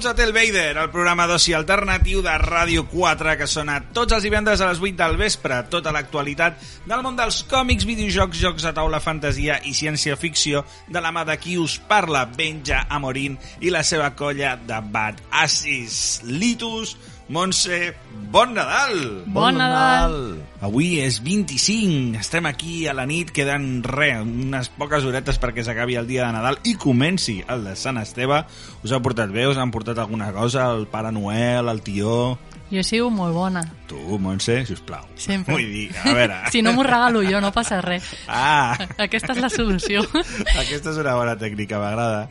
Benvinguts a Tel Vader, el programa d'oci alternatiu de Ràdio 4 que sona tots els divendres a les 8 del vespre. Tota l'actualitat del món dels còmics, videojocs, jocs de taula, fantasia i ciència-ficció de la mà de qui us parla, Benja Amorín i la seva colla de Bad Assis. Litus, Montse, bon Nadal! Bon Nadal! Avui és 25, estem aquí a la nit, queden re, unes poques horetes perquè s'acabi el dia de Nadal i comenci el de Sant Esteve. Us ha portat bé? Us han portat alguna cosa? El Pare Noel, el tió... Jo he sigut molt bona. Tu, Montse, sisplau. Sempre. Vull dir, a veure... si no m'ho regalo jo, no passa res. Ah, Aquesta és la solució. aquesta és una bona tècnica, m'agrada.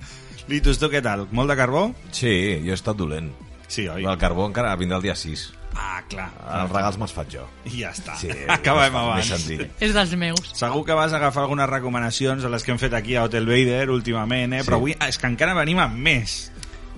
Litus, tu què tal? Molt de carbó? Sí, jo he estat dolent. Sí, oi? El carbó encara vindrà el dia 6. Ah, clar. Els regals me'ls faig jo. I ja està. Sí, Acabem més abans. senzill. és dels meus. Segur que vas agafar algunes recomanacions a les que hem fet aquí a Hotel Vader últimament, eh? Sí. però avui és que encara venim amb més.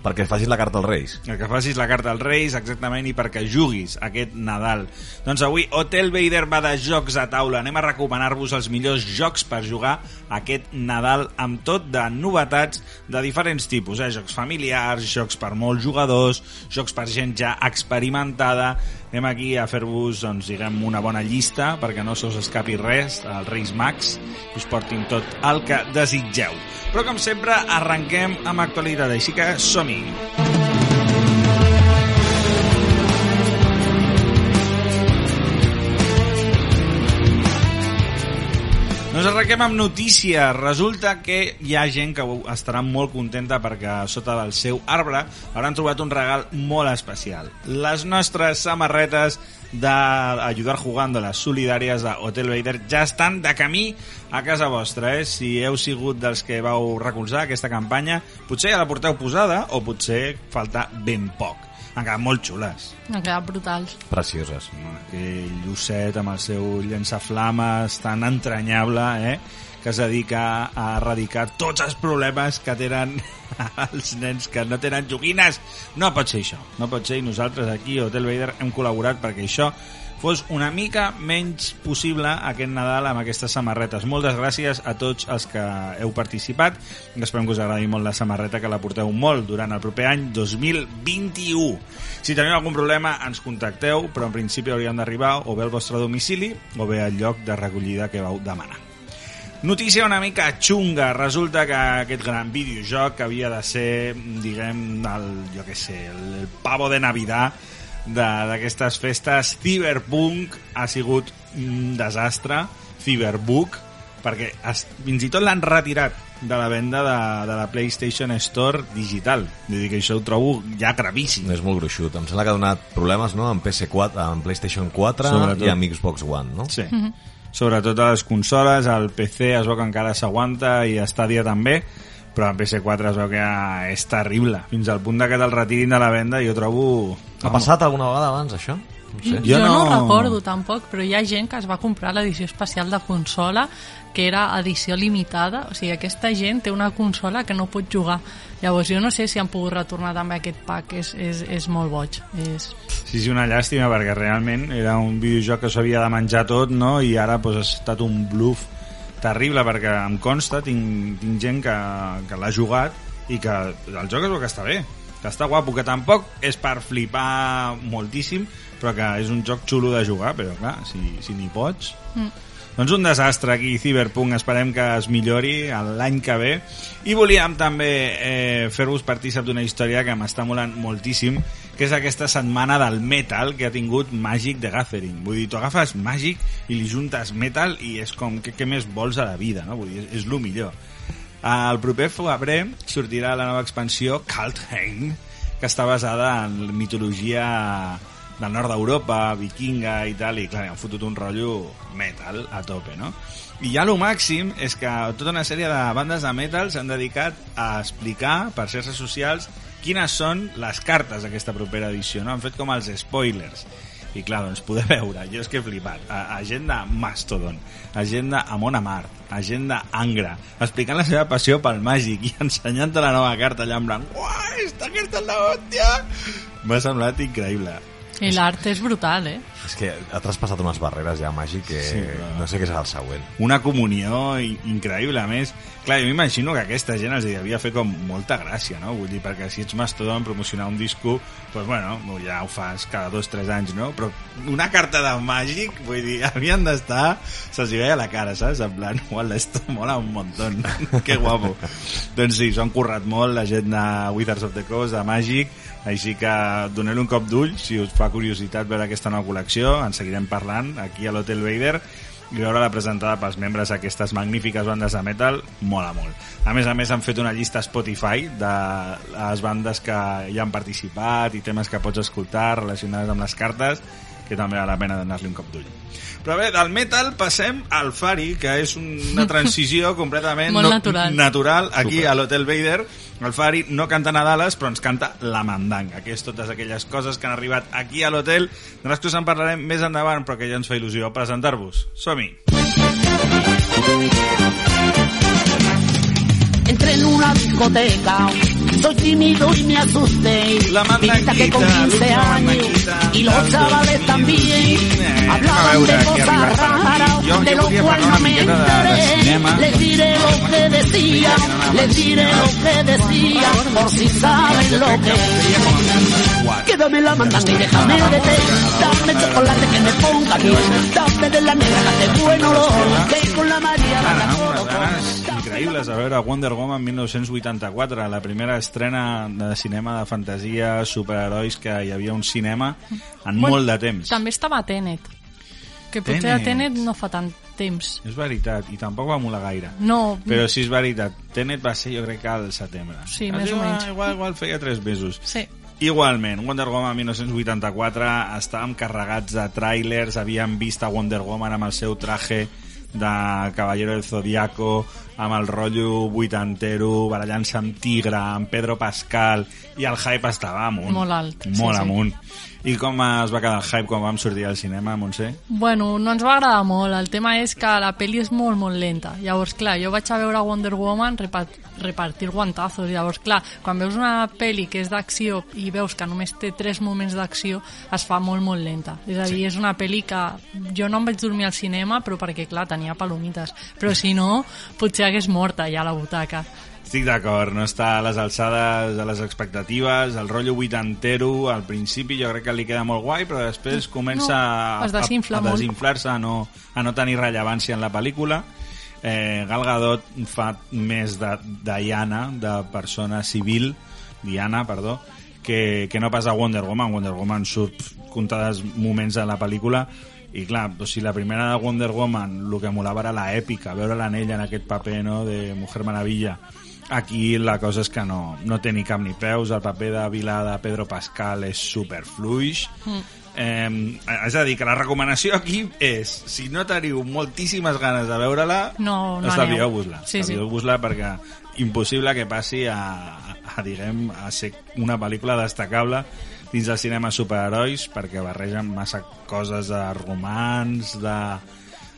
Perquè facis la carta als Reis. Que facis la carta als Reis, exactament, i perquè juguis aquest Nadal. Doncs avui Hotel Vader va de jocs a taula. Anem a recomanar-vos els millors jocs per jugar aquest Nadal amb tot de novetats de diferents tipus. Eh? Jocs familiars, jocs per molts jugadors, jocs per gent ja experimentada. Anem aquí a fer-vos, doncs, diguem, una bona llista perquè no se us escapi res als Reis Max i us portin tot el que desitgeu. Però, com sempre, arrenquem amb actualitat, així que som-hi! Doncs arrenquem amb notícia. Resulta que hi ha gent que estarà molt contenta perquè sota del seu arbre hauran trobat un regal molt especial. Les nostres samarretes d'Ayudar Jugando, les solidàries de Hotel Vader, ja estan de camí a casa vostra. Eh? Si heu sigut dels que vau recolzar aquesta campanya, potser ja la porteu posada o potser falta ben poc. Han quedat molt xules. Han quedat brutals. Precioses. aquell llucet amb el seu llançaflames tan entranyable, eh? que es dedica a erradicar tots els problemes que tenen els nens que no tenen joguines. No pot ser això, no pot ser, i nosaltres aquí a Hotel Vader hem col·laborat perquè això fos una mica menys possible aquest Nadal amb aquestes samarretes. Moltes gràcies a tots els que heu participat. Esperem que us agradi molt la samarreta, que la porteu molt durant el proper any 2021. Si teniu algun problema, ens contacteu, però en principi hauríem d'arribar o bé al vostre domicili o bé al lloc de recollida que vau demanar. Notícia una mica xunga. Resulta que aquest gran videojoc havia de ser, diguem, el, jo què sé, el, pavo de Navidad d'aquestes festes, Cyberpunk ha sigut un desastre, Cyberbook, perquè es, fins i tot l'han retirat de la venda de, de la PlayStation Store digital. Vull dir que això ho trobo ja gravíssim. És molt gruixut. Em sembla que ha donat problemes no? amb PS4, amb PlayStation 4 Sobretot. i amb Xbox One, no? Sí. Sobretot a les consoles, el PC es veu que encara s'aguanta i Stadia també, però el PS4 es veu que ja és terrible. Fins al punt de que te'l retirin de la venda jo trobo... Ha passat alguna vegada abans, això? No sé. Jo Jo, no... no- no recordo tampoc, però hi ha gent que es va comprar l'edició especial de consola que era edició limitada, o sigui, aquesta gent té una consola que no pot jugar. Llavors jo no sé si han pogut retornar també aquest pack, és, és, és molt boig. És... Sí, sí, una llàstima, perquè realment era un videojoc que s'havia de menjar tot, no?, i ara pues, ha estat un bluff terrible, perquè em consta, tinc, tinc gent que, que l'ha jugat i que el joc es veu que està bé, que està guapo, que tampoc és per flipar moltíssim, però que és un joc xulo de jugar, però clar, si, si n'hi pots... Mm. Doncs un desastre aquí, Cyberpunk, esperem que es millori l'any que ve. I volíem també eh, fer-vos partícip d'una història que m'està molant moltíssim, que és aquesta setmana del metal que ha tingut Magic the Gathering. Vull dir, tu agafes Magic i li juntes metal i és com, què, què més vols a la vida, no? Vull dir, és, és el millor. El proper febrer sortirà la nova expansió Kaltheim, que està basada en mitologia del nord d'Europa, vikinga i tal, i clar, han fotut un rotllo metal a tope, no? I ja lo màxim és que tota una sèrie de bandes de metal s'han dedicat a explicar per xarxes socials quines són les cartes d'aquesta propera edició, no? Han fet com els spoilers. I clar, doncs poder veure, jo és que he flipat, a, a gent de Mastodon, a gent de Amon Amart, explicant la seva passió pel màgic i ensenyant-te la nova carta allà en blanc. Uah, esta carta és la hòstia! M'ha semblat increïble. I l'art és brutal, eh? És que ha traspassat unes barreres ja màgic que Sí, no sé què serà el següent. una comunió increïble. A més, clar, jo m'imagino que aquesta gent els devia fer com molta gràcia, no? Vull dir, perquè si ets mastodon promocionar un disco, doncs bueno, ja ho fas cada dos, tres anys, no? Però una carta de màgic, vull dir, havien d'estar, se'ls veia la cara, saps? En plan, uala, esto mola un montón, que guapo. doncs sí, s'han currat molt la gent de Wizards of the Coast, de Màgic, així que doneu un cop d'ull si us fa curiositat veure aquesta nova col·lecció, en seguirem parlant aquí a l'Hotel Vader i veure-la presentada pels membres d'aquestes magnífiques bandes de metal mola molt. A més a més han fet una llista Spotify de les bandes que hi han participat i temes que pots escoltar relacionades amb les cartes que també val la pena donar-li un cop d'ull. Però bé, del metal passem al Fari, que és una transició completament Molt natural. natural aquí a l'Hotel Vader. El Fari no canta Nadales, però ens canta La Mandanga, que és totes aquelles coses que han arribat aquí a l'hotel, de les que us en parlarem més endavant, però que ja ens fa il·lusió presentar-vos. Som-hi! Entré en una discoteca, soy tímido y me asusté. La Mi vida que con mandanguita, 15 l'última años. y los chavales 2020. también. Eh, hablaban de cosas raras, de lo cual no me de- de enteré. Les diré lo que decía, les diré lo que decía, por si saben lo que Quédame la mandanga y déjame de té Dame chocolate que me ponga bien. Dame de la negra que hace buen olor Que con la María increïbles a veure Wonder Woman 1984, la primera estrena de cinema de fantasia, superherois, que hi havia un cinema en Bueno, molt de temps. També estava Tenet, que potser Tenet. a Tenet no fa tant temps. És veritat, i tampoc va molar gaire. No, Però sí és veritat, Tenet va ser jo crec que al setembre. Sí, Ah, més o igual, menys. Igual, igual feia tres mesos. sí. Igualment, Wonder Woman 1984 estàvem carregats de trailers, havíem vist a Wonder Woman amb el seu traje de Caballero del Zodiaco, amb el rotllo vuitantero, barallant-se amb Tigre, amb Pedro Pascal, i el hype estava amunt. Molt alt, sí, Molt sí. amunt. I com es va quedar el hype quan vam sortir al cinema, Montse? Bueno, no ens va agradar molt. El tema és que la pel·li és molt, molt lenta. Llavors, clar, jo vaig a veure Wonder Woman repart repartir guantazos. Llavors, clar, quan veus una pel·li que és d'acció i veus que només té tres moments d'acció, es fa molt, molt lenta. És a dir, Sí. és una pel·li que jo no em vaig dormir al cinema, però perquè, clar, tenia palomites. Però si no, potser hagués mort allà a la butaca. Estic d'acord, no està a les alçades de les expectatives, el rotllo vuitantero, al principi jo crec que li queda molt guai, però després comença No, a, a molt. desinflar-se, a, no, a no tenir rellevància en la pel·lícula. Eh, Gal Gadot fa més de Diana, de persona civil, Diana, perdó, que, que no pas a Wonder Woman. Wonder Woman surt comptades moments a la pel·lícula i clar, doncs si la primera de Wonder Woman el que molava era la èpica, veure l'anell en aquest paper no, de Mujer Maravilla aquí la cosa és que no, no té ni cap ni peus el paper de Vilà de Pedro Pascal és superfluix mm. eh, és a dir, que la recomanació aquí és, si no teniu moltíssimes ganes de veure-la No, no estalvieu-vos-la. Sí, sí. estalvieu-vos-la perquè impossible que passi a, a, a, diguem, a ser una pel·lícula destacable dins del cinema superherois perquè barregen massa coses de romans, de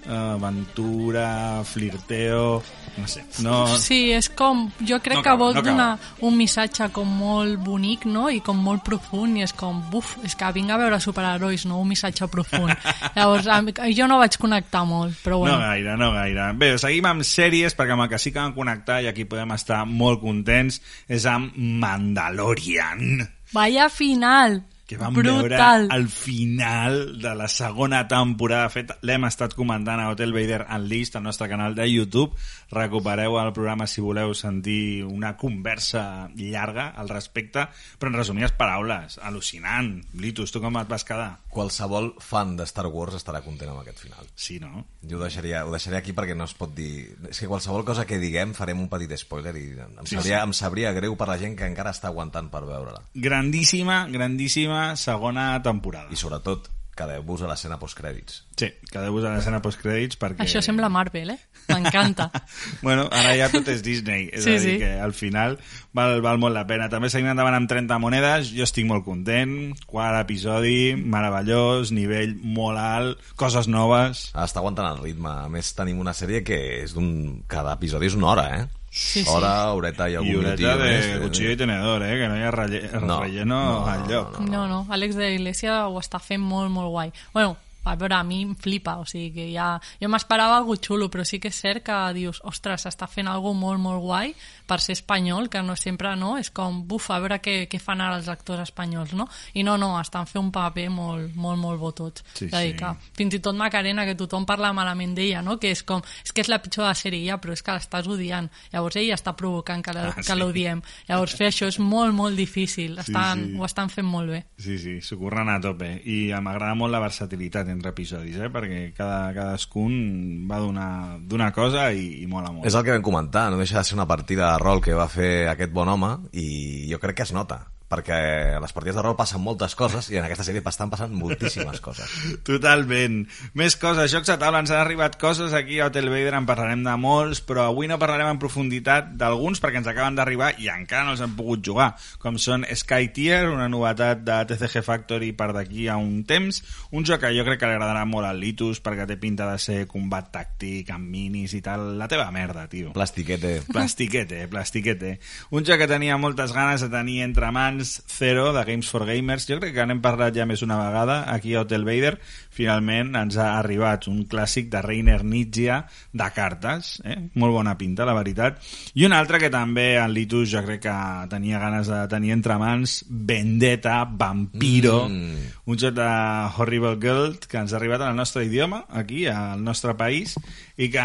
aventura, flirteo, no sé. No, Sí, és com... Jo crec No que vol no donar un missatge com molt bonic, no? I com molt profund, i és com, buf, és que vinc a veure superherois, no? Un missatge profund. Llavors, jo no vaig connectar molt, però No bueno. gaire, no gaire. Bé, seguim amb sèries, perquè amb el que sí que vam connectar i aquí podem estar molt contents és amb Mandalorian. Vaya final! Que vam Brutal! veure al final de la segona temporada. De fet, l'hem estat comentant a Hotel Vader Unleashed, al nostre canal de YouTube. Recupereu el programa si voleu sentir una conversa llarga al respecte, però en resumides paraules, al·lucinant. Litus, tu com et vas quedar? Qualsevol fan de Star Wars estarà content amb aquest final. Sí, no? Jo ho deixaria, ho deixaria aquí perquè no es pot dir... És que qualsevol cosa que diguem farem un petit spoiler i em, Sí, sabria, sí. em sabria greu per la gent que encara està aguantant per veure-la. Grandíssima, grandíssima segona temporada. I sobretot, quedeu-vos a l'escena postcrèdits. Sí, quedeu-vos a l'escena postcrèdits perquè... Això sembla Marvel, eh? M'encanta. bueno, ara ja tot és Disney, és Sí, a dir, sí. que al final val, val molt la pena. També seguim endavant amb 30 monedes, jo estic molt content, quart episodi, meravellós, nivell molt alt, coses noves... Està aguantant el ritme. A més, tenim una sèrie que és d'un... Cada episodi és una hora, eh? Sí, sí. Hora, horeta i algun I horeta de més. cuchillo i tenedor, eh? Que no hi ha relle No, relleno no, al lloc. No, no, Àlex de Iglesia ho està fent molt, molt guai. Bueno, a veure, a mi em flipa, o sigui que ja... Jo m'esperava algo xulo, però sí que és cert que dius, ostres, està fent algo molt, molt guai per ser espanyol, que no sempre, no? És com, buf, a veure què, què fan ara els actors espanyols, no? I no, no, estan fent un paper molt, molt, molt bo tots. Sí, És a dir, sí. que fins i tot Macarena, que tothom parla malament d'ella, no? Que és com, és que és la pitjor de la sèrie ja, però és que l'estàs odiant. Llavors ella està provocant que la- Ah, que sí. l'odiem. Llavors fer això és molt, molt difícil. Estan, sí. Ho estan fent molt bé. Sí, sí, s'ho curren a tope. I m'agrada molt la versatilitat entre episodis, eh? Perquè cada, cadascun va d'una d'una cosa i, i mola molt. És el que vam comentar, no deixa de ser una partida rol que va fer aquest bon home i jo crec que es nota perquè a les partides de rol passen moltes coses i en aquesta sèrie estan passant moltíssimes coses. Totalment. Més coses, jocs a taula, ens han arribat coses aquí a Hotel Vader, en parlarem de molts, però avui no parlarem en profunditat d'alguns perquè ens acaben d'arribar i encara no els han pogut jugar, com són Sky Tier, una novetat de TCG Factory per d'aquí a un temps, un joc que jo crec que li agradarà molt al Litus perquè té pinta de ser combat tàctic amb minis i tal, la teva merda, tio. Plastiquete. Plastiquete, plastiquete. Un joc que tenia moltes ganes de tenir entre mans Zero, de Games for Gamers. Jo crec que n'hem parlat ja més una vegada aquí a Hotel Vader. Finalment ens ha arribat un clàssic de Reiner Nietzsche de cartes. Eh? Molt bona pinta, la veritat. I un altre que també en Litus jo crec que tenia ganes de tenir entre mans Vendetta, Vampiro, Mm. un joc de Horrible Guild que ens ha arribat al nostre idioma, aquí, al nostre país, i que,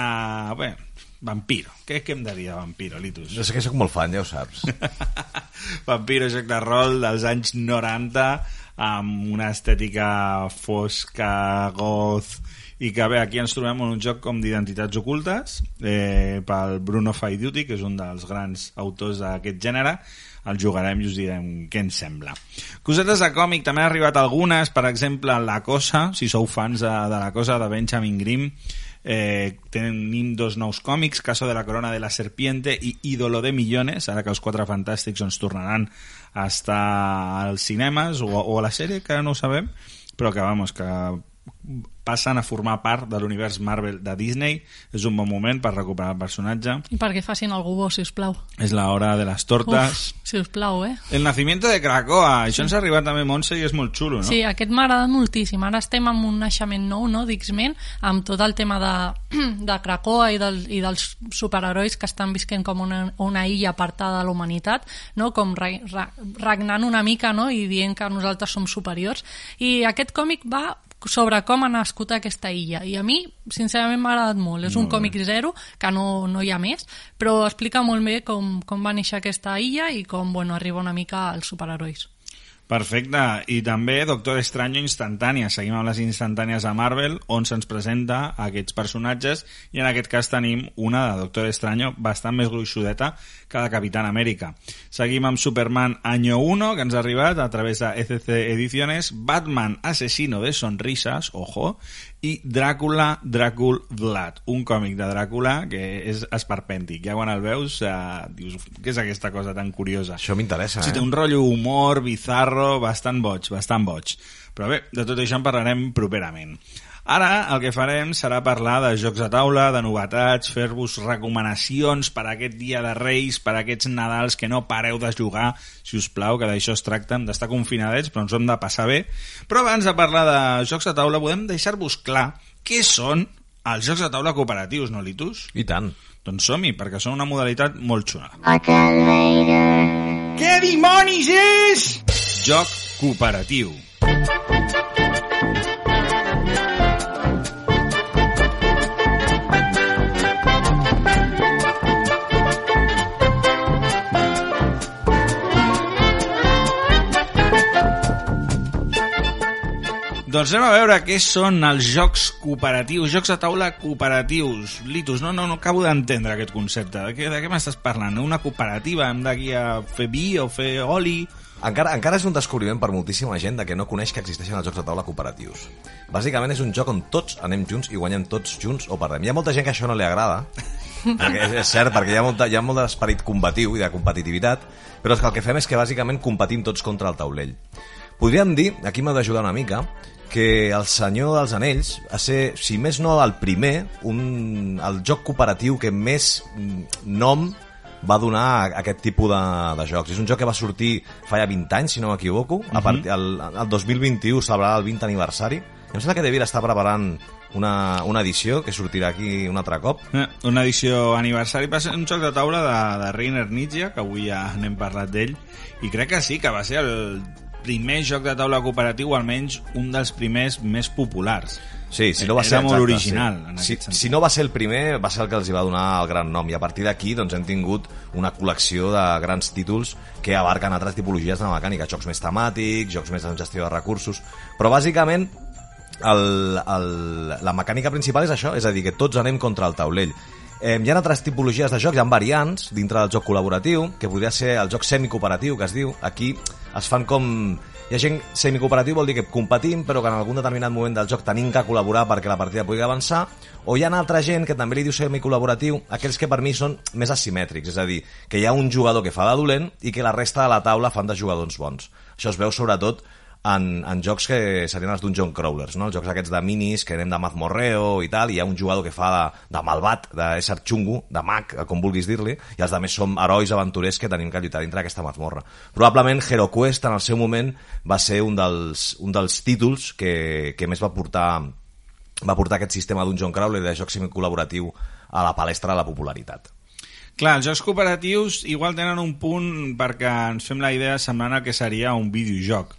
bé, Vampiro. Què, què hem de dir de Vampiro, Litus? Jo sé que sóc molt fan, ja ho saps. Vampiro, joc de rol dels anys 90 amb una estètica fosca, goth i que bé, aquí ens trobem en un joc com d'identitats ocultes eh, pel Bruno Faiduti, que és un dels grans autors d'aquest gènere el jugarem i us direm què ens sembla. Cosetes de còmic, també han arribat algunes, per exemple, La Cosa, si sou fans de, de La Cosa, de Benjamin Grimm, eh, tenim dos nous còmics, Caso de la Corona de la Serpiente i Ídolo de Millones, ara que els Quatre Fantàstics ens tornaran a estar als o, a la sèrie, que no ho sabem, però que, vamos, que passen a formar part de l'univers Marvel de Disney. És un bon moment per recuperar el personatge. I perquè facin algú bo, si us plau. És la hora de les tortes. Uf, si us plau, eh? El nacimiento de Krakoa. Això ens ha arribat també Montse i és molt xulo, no? Sí, aquest m'ha agradat moltíssim. Ara estem amb un naixement nou, no?, d'X-Men, amb tot el tema de, de Krakoa i, del, i dels superherois que estan visquent com una, una illa apartada de la humanitat, no?, com re, re, regnant una mica, no?, i dient que nosaltres som superiors. I aquest còmic va sobre com ha nascut aquesta illa. I a mi sincerament m'ha agradat molt. És un còmic zero, que no, no hi ha més però explica molt bé com, com va néixer aquesta illa i com bueno, arriba una mica als superherois Perfecte. I també Doctor Estranyo instantània. Seguim amb les instantànies a Marvel, on se'ns presenta aquests personatges, i en aquest cas tenim una de Doctor Estranyo bastant més gruixudeta que la Capitán Amèrica. Seguim amb Superman Año 1, que ens ha arribat a través de ECC Ediciones, Batman Asesino de Sonrisas, ojo, i Dràcula, Dràcul Vlad, un còmic de Dràcula que és esperpèntic. Ja quan el veus eh, dius, què és aquesta cosa tan curiosa? Això m'interessa, Sí, té eh? un rotllo humor, bizarro, bastant boig, bastant boig. Però bé, de tot això en parlarem properament. Ara el que farem serà parlar de jocs de taula, de novetats, fer-vos recomanacions per a aquest dia de Reis, per a aquests Nadals que no pareu de jugar, si us plau, que d'això es tracta, hem d'estar confinadets, però ens hem de passar bé. Però abans de parlar de jocs de taula, podem deixar-vos clar què són els jocs de taula cooperatius, no, Litus? I tant. Doncs som-hi, perquè són una modalitat molt xula. Què dimonis és? Joc cooperatiu. Doncs anem a veure què són els jocs cooperatius, jocs de taula cooperatius. Litus, no, no, no acabo d'entendre aquest concepte. De què, de què m'estàs parlant? Una cooperativa? Hem d'aquí a fer vi o fer oli? Encara, encara és un descobriment per moltíssima gent de que no coneix que existeixen els jocs de taula cooperatius. Bàsicament és un joc on tots anem junts i guanyem tots junts o perdem. Hi ha molta gent que això no li agrada, perquè és, és cert, perquè hi ha, molta, hi ha molt d'esperit combatiu i de competitivitat, però és que el que fem és que bàsicament competim tots contra el taulell. Podríem dir, aquí m'ha d'ajudar una mica, que el Senyor dels Anells a ser, si més no el primer, un, el joc cooperatiu que més mm, nom va donar aquest tipus de, de jocs. És un joc que va sortir fa ja 20 anys, si no m'equivoco. A partir el, el 2021 celebrarà el 20 aniversari. I em sembla que Devir està preparant una, una edició que sortirà aquí un altre cop. Eh, Una edició aniversari va ser un joc de taula de, de Reiner Nietzsche, que avui ja n'hem parlat d'ell, i crec que sí, que va ser el primer joc de taula cooperatiu, almenys un dels primers més populars. Sí, si no va Era ser molt exacte, original, sí. en si, sentit. si no va ser el primer, va ser el que els hi va donar el gran nom i a partir d'aquí doncs, hem tingut una col·lecció de grans títols que abarquen altres tipologies de mecànica, jocs més temàtics, jocs més en gestió de recursos, però bàsicament el, el, la mecànica principal és això, és a dir, que tots anem contra el taulell. Eh, hi ha altres tipologies de jocs, hi ha variants dintre del joc col·laboratiu, que podria ser el joc semicooperatiu, que es diu. Aquí es fan com... Hi ha gent semicooperatiu, vol dir que competim, però que en algun determinat moment del joc tenim que col·laborar perquè la partida pugui avançar, o hi ha altra gent que també li diu semicol·laboratiu, aquells que per mi són més asimètrics, és a dir, que hi ha un jugador que fa de dolent i que la resta de la taula fan de jugadors bons. Això es veu sobretot en, en jocs que serien els Dungeon Crawlers, no? els jocs aquests de minis que anem de mazmorreo i tal, i hi ha un jugador que fa de, de malvat, d'ésser xungo, de mag, com vulguis dir-li, i els altres som herois aventurers que tenim que lluitar dintre d'aquesta mazmorra. Probablement HeroQuest en el seu moment va ser un dels, un dels títols que, que més va portar va portar aquest sistema Dungeon Crawler de joc semicol·laboratiu a la palestra de la popularitat. Clar, els jocs cooperatius igual tenen un punt perquè ens fem la idea semblant que seria un videojoc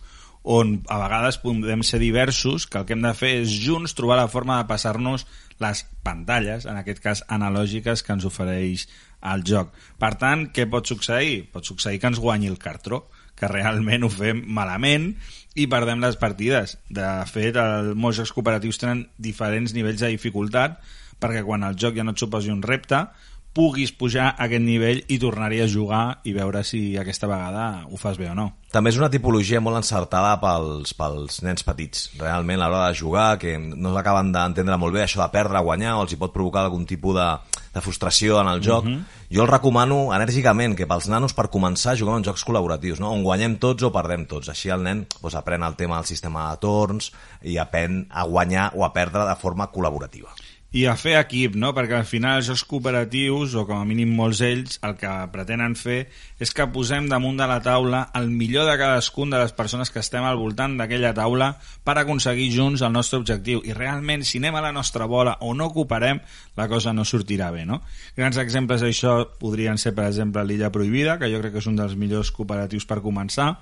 on a vegades podem ser diversos, que el que hem de fer és junts trobar la forma de passar-nos les pantalles, en aquest cas analògiques, que ens ofereix el joc. Per tant, què pot succeir? Pot succeir que ens guanyi el cartró, que realment ho fem malament i perdem les partides. De fet, els molts jocs cooperatius tenen diferents nivells de dificultat perquè quan el joc ja no et suposi un repte, puguis pujar a aquest nivell i tornar-hi a jugar i veure si aquesta vegada ho fas bé o no. També és una tipologia molt encertada pels, pels nens petits. Realment, a l'hora de jugar, que no acaben d'entendre molt bé això de perdre, guanyar, o els hi pot provocar algun tipus de, de frustració en el joc. Jo el recomano enèrgicament que pels nanos per començar juguem en jocs col·laboratius, no? on guanyem tots o perdem tots. Així el nen doncs, aprèn el tema del sistema de torns i aprèn a guanyar o a perdre de forma col·laborativa. I a fer equip, no? perquè al final els jocs cooperatius, o com a mínim molts ells, el que pretenen fer és que posem damunt de la taula el millor de cadascun de les persones que estem al voltant d'aquella taula per aconseguir junts el nostre objectiu. I realment, si anem a la nostra bola o no cooperem, la cosa no sortirà bé. No? Grans exemples d'això podrien ser, per exemple, l'Illa Prohibida, que jo crec que és un dels millors cooperatius per començar,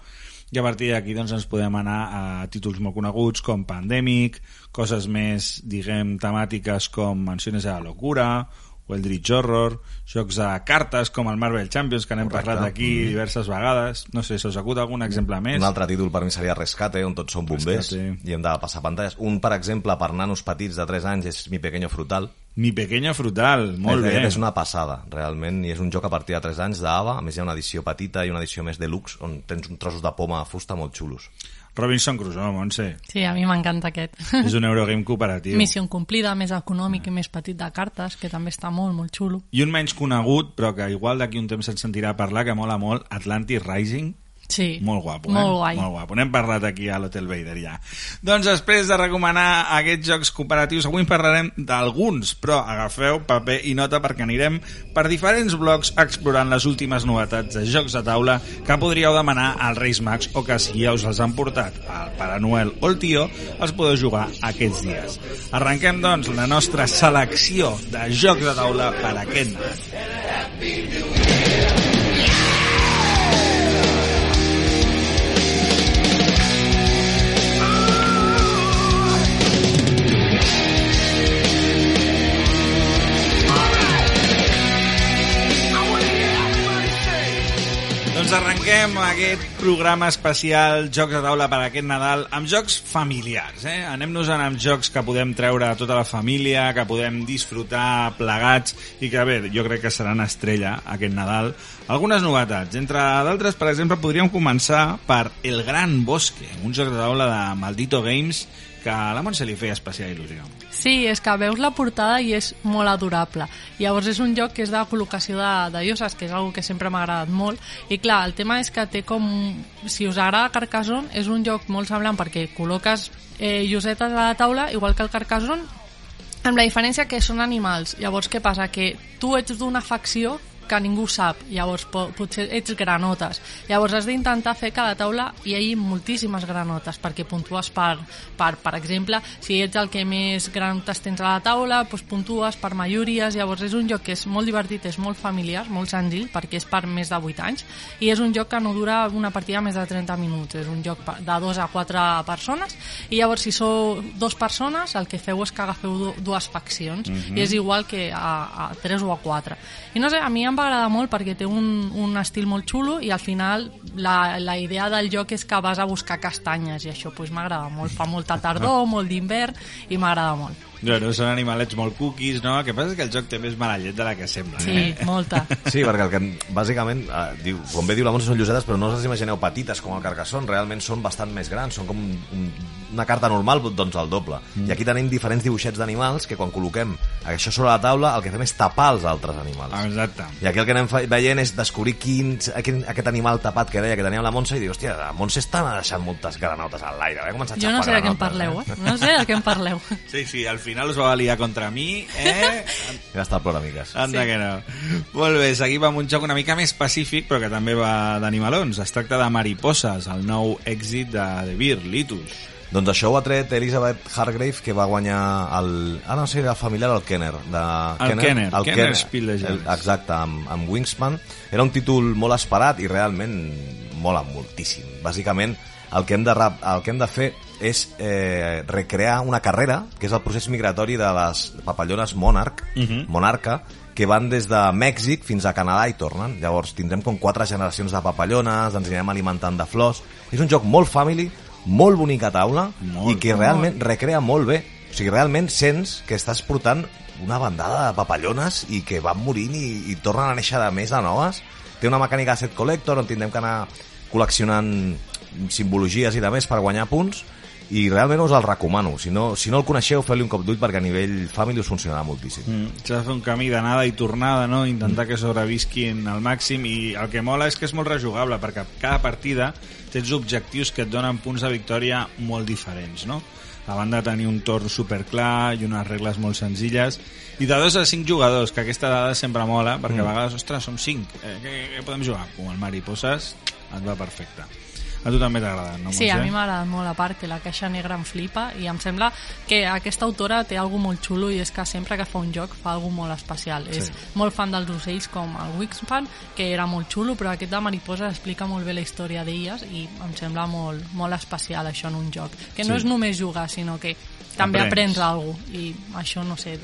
i a partir d'aquí doncs, ens podem anar a títols molt coneguts com Pandemic, coses més, diguem, temàtiques com Mansiones de la Locura o Eldritch Horror, jocs de cartes com el Marvel Champions, que n'hem parlat aquí diverses vegades. No sé, se us acut algun exemple més? Un altre títol per mi seria Rescate, on tots som bombers Rescate. i hem de passar pantalles. Un, per exemple, per nanos petits de 3 anys és Mi Pequeño Frutal. Mi Pequeño Frutal, molt bé. És una passada, realment, i és un joc a partir de 3 anys d'Ava, a més hi ha una edició petita i una edició més deluxe, on tens un trossos de poma de fusta molt xulos. Robinson Crusoe, Montse. Sí, a mi m'encanta aquest. És un Eurogame cooperatiu. Missió incomplida, més econòmic i més petit de cartes, que també està molt, molt xulo. I un menys conegut, però que igual d'aquí un temps se't sentirà parlar, que mola molt, Atlantis Rising. Sí, Molt guapo, eh? molt guai. Molt guapo. N'hem parlat aquí a l'Hotel Vader ja. Doncs després de recomanar aquests jocs cooperatius, avui en parlarem d'alguns, però agafeu paper i nota perquè anirem per diferents blocs explorant les últimes novetats de jocs de taula que podríeu demanar als Reis Mags o que si ja us els han portat al Pare Noel o el Tio, els podeu jugar aquests dies. Arrenquem, doncs, la nostra selecció de jocs de taula per aquest Nadal. Doncs arrenquem aquest programa especial Jocs de taula per aquest Nadal amb jocs familiars. Eh? Anem-nos-en amb jocs que podem treure a tota la família, que podem disfrutar plegats i que, bé, jo crec que seran estrella aquest Nadal. Algunes novetats. Entre d'altres, per exemple, podríem començar per El Gran Bosque, un joc de taula de Maldito Games que a la Montse li feia especial il·lusió. Sí, és que veus la portada i és molt adorable. Llavors és un joc que és de col·locació de, de lloses, que és una que sempre m'ha agradat molt. I clar, el tema és que té com... Si us agrada Carcassonne, és un joc molt semblant perquè col·loques eh, llosetes a la taula, igual que el Carcassonne, amb la diferència que són animals. Llavors, què passa? Que tu ets d'una facció que ningú sap, llavors po potser ets granotes. Llavors has d'intentar fer que a la taula hi hagi moltíssimes granotes, perquè puntues per, per, per exemple, si ets el que més granotes tens a la taula, doncs puntues per majories, llavors és un joc que és molt divertit, és molt familiar, molt senzill, perquè és per més de 8 anys, i és un joc que no dura una partida més de 30 minuts, és un joc de 2 a 4 persones, i llavors si sou dos persones, el que feu és que agafeu du- dues faccions, i és igual que a, a 3 o a 4. I no sé, a mi em va agradar molt perquè té un, un estil molt xulo i al final la, la idea del joc és que vas a buscar castanyes i això pues, m'agrada molt. Fa molta tardor, molt d'invern i m'agrada molt. Bueno, són animalets molt cookies, no? El que passa és que el joc té més mala llet de la que sembla. Sí, Eh? molta. Sí, perquè el que, bàsicament, eh, diu, com bé diu la Montse, són llosetes, però no us les imagineu petites com el Carcassonne, realment són bastant més grans, són com un, una carta normal, doncs el doble. Mm. I aquí tenim diferents dibuixets d'animals que quan col·loquem això sobre la taula el que fem és tapar els altres animals. Ah, Exacte. I aquí el que anem veient és descobrir quin, quin, aquest animal tapat que deia que teníem la Montse i diu, hòstia, la Montse està deixant moltes granotes al l'aire. Ha començat a Jo no sé de què em granotes, parleu, eh? No sé de què em parleu. Sí, sí, al final us va liar contra mi, eh? Ja està el ploramiques. Anda Sí. que no. Molt bé, seguim amb un joc una mica més pacífic, però que també va d'animalons. Es tracta de Mariposes, el nou èxit de The Beer, Litus. Doncs això ho ha tret Elizabeth Hargrave, que va guanyar el... Ah, no sé, el familiar del Kenner. De El Kenner, Kenner Spiel de Jans. el- Exacte, amb, amb Wingspan. Era un títol molt esperat i realment mola moltíssim. Bàsicament, el que hem de, rap- el que hem de fer és eh, recrear una carrera, que és el procés migratori de les papallones Monarch, Mhm. Monarca, que van des de Mèxic fins a Canadà i tornen. Llavors tindrem com quatre generacions de papallones, ens anirem alimentant de flors. És un joc molt family, molt bonic a taula Molt. i que realment recrea molt bé. O sigui, realment sents que estàs portant una bandada de papallones i que van morint i, i tornen a néixer de més de noves. Té una mecànica de set collector on tindrem que anar col·leccionant simbologies i de més per guanyar punts i realment us el recomano. Si no, si no el coneixeu, feu-li un cop d'ull perquè a nivell family us funcionarà moltíssim. Mm, S'ha de fer un camí d'anada i tornada, no? Intentar que sobrevisquin al màxim i el que mola és que és molt rejugable perquè cada partida tens objectius que et donen punts de victòria molt diferents, no? A banda de tenir un torn superclar i unes regles molt senzilles i de dos a cinc jugadors, que aquesta dada sempre mola perquè a vegades, ostres, som cinc eh, què, què podem jugar? Com el Mariposas et va perfecte a tu també t'ha agradat, no? Sí, a Montse? mi m'ha agradat molt, a part que la caixa negra em flipa i em sembla que aquesta autora té algo molt xulo i és que sempre que fa un joc fa algo molt especial. Sí. És molt fan dels ocells com el Wingspan, que era molt xulo, però aquest de Mariposa explica molt bé la història d'elles i em sembla molt, molt especial això en un joc. Que no Sí. és només jugar, sinó que també Aprens. aprens alguna cosa i això, no sé,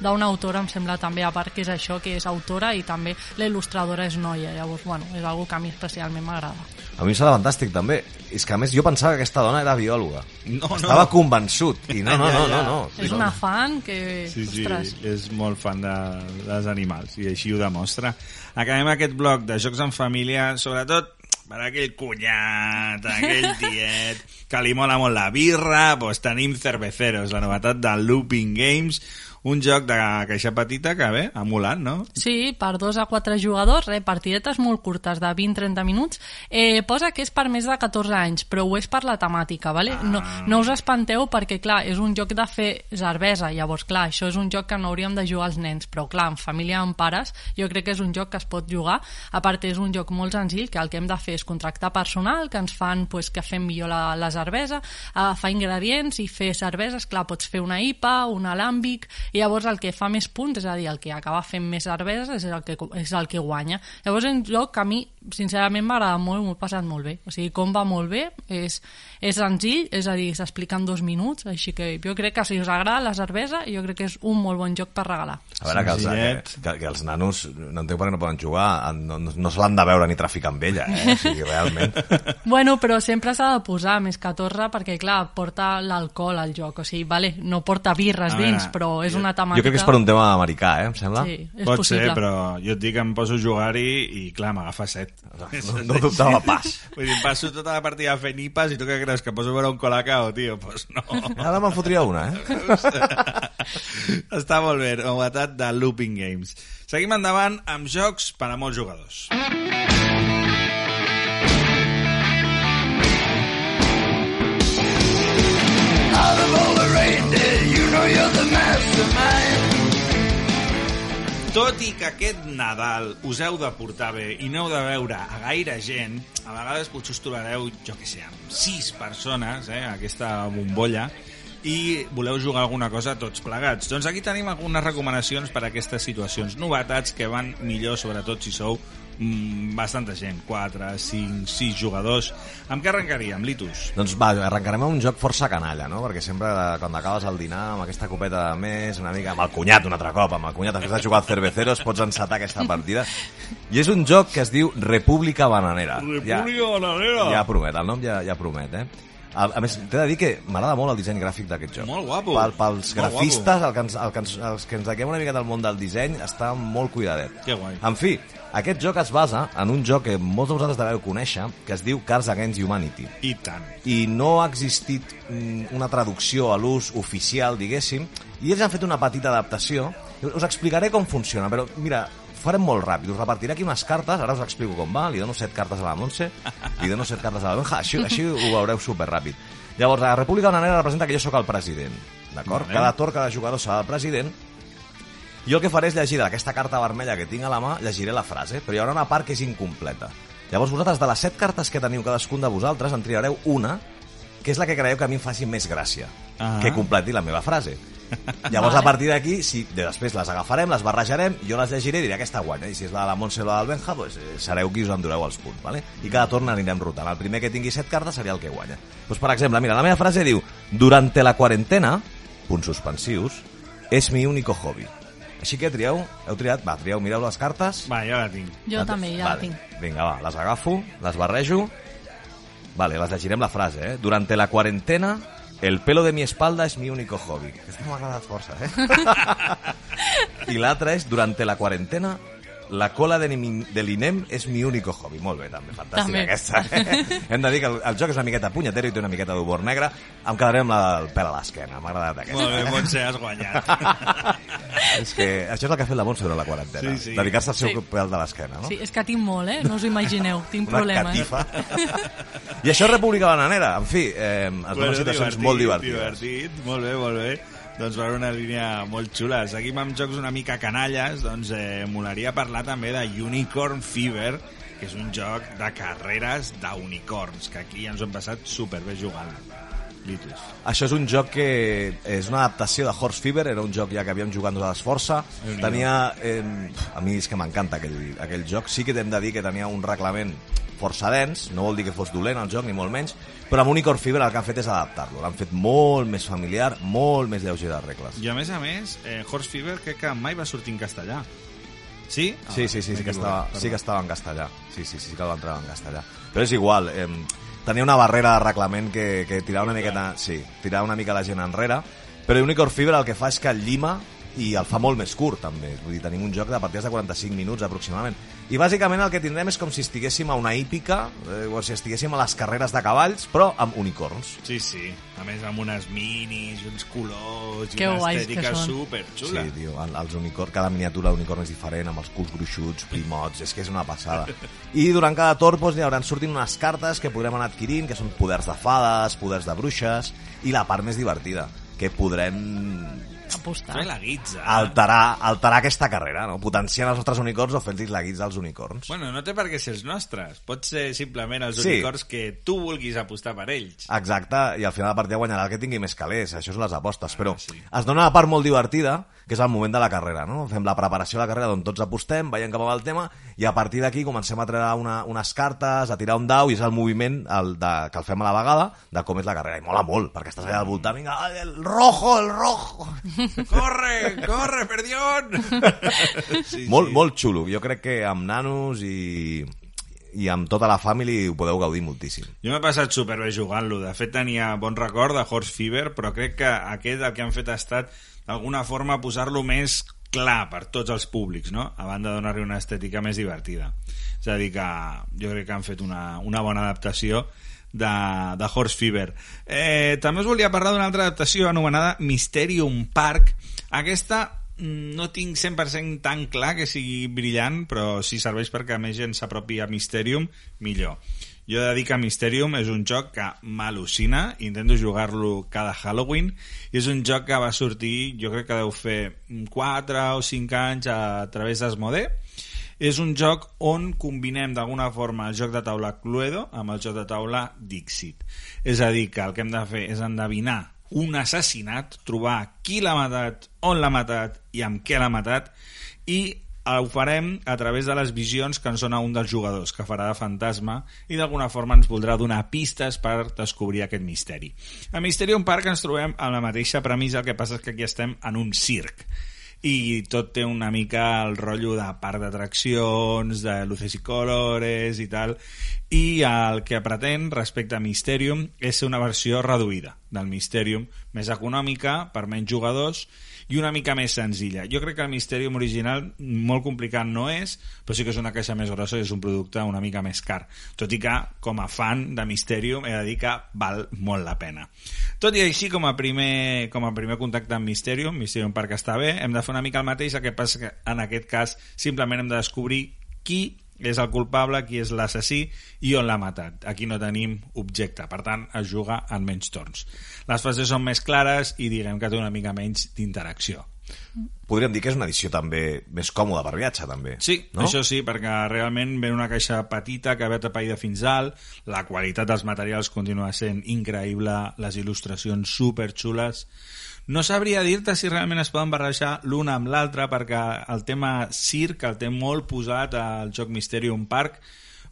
d'una autora em sembla també, a part que és això, que és autora i també la il·lustradora és noia, llavors, bueno, és algo que a mi especialment m'agrada. A mi em sembla fantàstic també. És que a més jo pensava que aquesta dona era biòloga. No, no. Estava convençut. I no, no, no, no, no. És una fan que... Sí, sí, Ostres, és molt fan de, dels animals i així ho demostra. Acabem aquest bloc de jocs en família, sobretot per aquell cunyat, aquell tiet, que li mola molt la birra, doncs tenim Cerveceros, la novetat de Looping Games, un joc de caixa petita que bé, emulant, no? Sí, per dos a quatre jugadors, eh, partidetes molt curtes, de 20-30 minuts. Eh, posa que és per més de 14 anys, però ho és per la temàtica, vale? No, no us espanteu perquè, clar, és un joc de fer cervesa, llavors, clar, això és un joc que no hauríem de jugar els nens, però, clar, en família amb pares, jo crec que és un joc que es pot jugar. A part, és un joc molt senzill, que el que hem de fer és contractar personal, que ens fan pues, que fem millor la, la cervesa, agafar ingredients i fer cerveses, clar, pots fer una IPA, un alàmbic, i llavors el que fa més punts, és a dir, el que acaba fent més cerveses és el que, és el que guanya. Llavors és un joc que a mi, sincerament, m'agrada molt, m'ho he passat molt bé. O sigui, com va molt bé, és, és senzill, és a dir, s'explica en dos minuts, així que jo crec que si us agrada la cervesa, jo crec que és un molt bon joc per regalar. A veure, que els, que, Senzillet. que, que els nanos no entenc per què no poden jugar, no, no, no se l'han de veure ni traficar amb ella, eh? O sigui, realment. Bueno, però sempre s'ha de posar més 14 perquè, clar, porta l'alcohol al joc. O sigui, vale, no porta birres A veure, dins, però és jo- una temàtica... Jo crec que és per un tema americà, eh? Em sembla. Sí, és Pot possible. ser, però jo et dic que em poso a jugar-hi i, clar, m'agafa set. No, no dubtava pas. Vull dir, passo tota la partida fent IPAs i tu què creus, que poso a veure un colacao, tio? Pues no. Ara me'n fotria una, eh? Està molt bé, novetat de Looping Games. Seguim endavant amb jocs per a molts jugadors. Tot i que aquest Nadal us heu de portar bé i no heu de veure a gaire gent, a vegades potser us trobareu, jo que sé, amb sis persones, eh, aquesta bombolla, i voleu jugar alguna cosa tots plegats. Doncs aquí tenim algunes recomanacions per a aquestes situacions. Novetats que van millor, sobretot si sou bastanta gent, 4, 5, 6 jugadors. Amb què arrencaríem, Litus? Doncs va, arrencarem amb un joc força canalla, no? Perquè sempre eh, quan acabes el dinar amb aquesta copeta de més, una mica amb el cunyat un altre cop, amb el cunyat després de jugar cerveceros pots encetar aquesta partida. I és un joc que es diu República Bananera. ja, Bananera! ja promet, el nom ja, ja promet, eh? A, a més, t'he de dir que m'agrada molt el disseny gràfic d'aquest joc. Molt guapo. Pel, pels Molt grafistes, el que ens, el que ens, els que ens dediquem una mica del món del disseny, està molt cuidadet. Que guai. En fi, aquest joc es basa en un joc que molts de vosaltres deveu conèixer, que es diu Cards Against Humanity. I tant. I no ha existit mm, una traducció a l'ús oficial, diguéssim, i ells han fet una petita adaptació. Us explicaré com funciona, però mira, farem molt ràpid. Us repartiré aquí unes cartes, ara us explico com va, li dono set cartes a la Montse, li dono set cartes a la Benja, així, així ho veureu superràpid. Llavors, la República Bananera representa que jo sóc el president, d'acord? Vale. Cada torn, cada jugador serà el president, jo el que faré és llegir d'aquesta carta vermella que tinc a la mà, llegiré la frase, però hi haurà una part que és incompleta. Llavors vosaltres, de les set cartes que teniu cadascun de vosaltres, en triareu una, que és la que creieu que a mi em faci més gràcia, Ah. que completi la meva frase. Llavors, a partir d'aquí, si de després les agafarem, les barrejarem, jo les llegiré i diré aquesta guanya. I si és la de la Montse o la del Benja, doncs, sereu qui us endureu els punts. ¿vale? I cada torn anirem rotant. El primer que tingui set cartes seria el que guanya. Doncs, per exemple, mira, la meva frase diu Durante la cuarentena, punts suspensius, és mi único hobby. Així que trieu, heu triat, va, trieu, mireu les cartes. Va, ja la tinc. Jo també, ja vale. la tinc. Vinga, va, les agafo, les barrejo. Vale, les llegirem la frase, eh? Durante la cuarentena, el pelo de mi espalda és mi único hobby. Aquesta m'ha agradat força, eh? I l'altra és, durante la cuarentena, la cola de, de l'INEM és mi único hobby. Molt bé, també, fantàstica També. aquesta. Eh? Hem de dir que el, el joc és una miqueta punyetero i té una miqueta d'humor negre. Em quedaré amb la del pèl a l'esquena, m'ha agradat aquesta. Molt bé, Montse, has guanyat. És que això és el que ha fet la Montse durant la quarantena. Sí, sí. Dedicar-se al seu Sí. pèl de l'esquena, no? Sí, és que tinc molt, eh? No us ho imagineu, tinc Una problemes. catifa. I això és República Bananera. En fi, eh, es donen situacions molt divertides. Divertit, molt bé, molt bé. Doncs va una línia molt xula. Seguim amb jocs una mica canalles, doncs eh, molaria parlar també de Unicorn Fever, que és un joc de carreres d'unicorns, que aquí ens ho hem passat superbé jugant. Litus. Això és un joc que és una adaptació de Horse Fever, era un joc ja que havíem jugat nosaltres força. Tenia... Eh, a mi és que m'encanta aquell, aquell joc. Sí que hem de dir que tenia un reglament força dens, no vol dir que fos dolent el joc, ni molt menys, però amb Unicorn Fever el que han fet és adaptar-lo. L'han fet molt més familiar, molt més lleuger de regles. I a més a més, eh, Horse Fever crec que mai va sortir en castellà. Sí? Ah, Sí, sí, sí, sí que, estava, sí que estava en castellà. Sí, sí, sí, sí que treure en castellà. Però és igual, eh, tenia una barrera de reglament que, que tirava una miqueta... Sí, tirava una mica la gent enrere, però Unicorn Fever el que fa és que llima i el fa molt més curt, també. Vull dir, tenim un joc de partides de 45 minuts, aproximadament. I bàsicament el que tindrem és com si estiguéssim a una hípica, eh, o si estiguéssim a les carreres de cavalls, però amb unicorns. Sí, sí. A més, amb unes minis, uns colors i Que una estètica superxula. Sí, tio, el- els unicorns, cada miniatura d'unicorn és diferent, amb els culs gruixuts, primots, és que és una passada. I durant cada torn doncs, hi hauran sortint unes cartes que podrem anar adquirint, que són poders de fades, poders de bruixes, i la part més divertida, que podrem Apostar. Fer la guitza. alterar, alterar aquesta carrera, no? potenciant els nostres unicorns o fent-los la guitza als unicorns. Bueno, no té per què ser els nostres. Pot ser simplement els Sí. unicorns que tu vulguis apostar per ells. Exacte, i al final de la partida guanyarà el que tingui més calés, això són les apostes, però sí. es dona una part molt divertida, que és el moment de la carrera, no? Fem la preparació de la carrera on tots apostem, veiem va el tema, i a partir d'aquí comencem a treure una, unes cartes, a tirar un dau, i és el moviment el de, que el fem a la vegada, de com és la carrera, i mola molt, perquè estàs allà al voltant, vinga, el rojo, el rojo! Corre, corre, perdión! Sí, molt, sí. molt xulo, jo crec que amb nanos i, i amb tota la família ho podeu gaudir moltíssim. Jo m'he passat superbé jugant-lo. De fet, tenia bon record de Horse Fever, però crec que aquest el que han fet ha estat d'alguna forma posar-lo més clar per tots els públics, no? a banda de donar-li una estètica més divertida. És a dir, que jo crec que han fet una, una bona adaptació de, de Horse Fever. Eh, també us volia parlar d'una altra adaptació anomenada Mysterium Park. Aquesta mm, no tinc 100% tan clar que sigui brillant, però si serveix perquè més gent s'apropi a Mysterium, millor. Jo he de dir que Mysterium és un joc que m'al·lucina, intento jugar-lo cada Halloween, i és un joc que va sortir, jo crec que deu fer 4 o 5 anys a través d'Asmodee, és un joc on combinem d'alguna forma el joc de taula Cluedo amb el joc de taula Dixit. És a dir, que el que hem de fer és endevinar un assassinat, trobar qui l'ha matat, on l'ha matat i amb què l'ha matat, i ho farem a través de les visions que ens dona un dels jugadors, que farà de fantasma, i d'alguna forma ens voldrà donar pistes per descobrir aquest misteri. A Mysterium Park ens trobem amb la mateixa premissa, el que passa és que aquí estem en un circ i tot té una mica el rotllo de parc d'atraccions, de luces i colores i tal, i el que pretén respecte a Mysterium és una versió reduïda del Mysterium, més econòmica, per menys jugadors, i una mica més senzilla. Jo crec que el Mysterium original molt complicat no és, però sí que és una caixa més grossa i és un producte una mica més car. Tot i que, com a fan de Mysterium, he de dir que val molt la pena. Tot i així, com a primer, com a primer contacte amb Mysterium, Mysterium Park està bé, hem de fer una mica el mateix, el que passa que en aquest cas simplement hem de descobrir qui és el culpable, qui és l'assassí i on l'ha matat. Aquí no tenim objecte, per tant es juga en menys torns. Les fases són més clares i diguem que té una mica menys d'interacció. Podríem dir que és una edició també més còmoda per viatge, també. Sí, no? això sí, perquè realment ve una caixa petita que ve tapaïda fins alt, la qualitat dels materials continua sent increïble, les il·lustracions superxules, no sabria dir-te si realment es poden barrejar l'una amb l'altra perquè el tema circ el té molt posat al joc Mysterium Park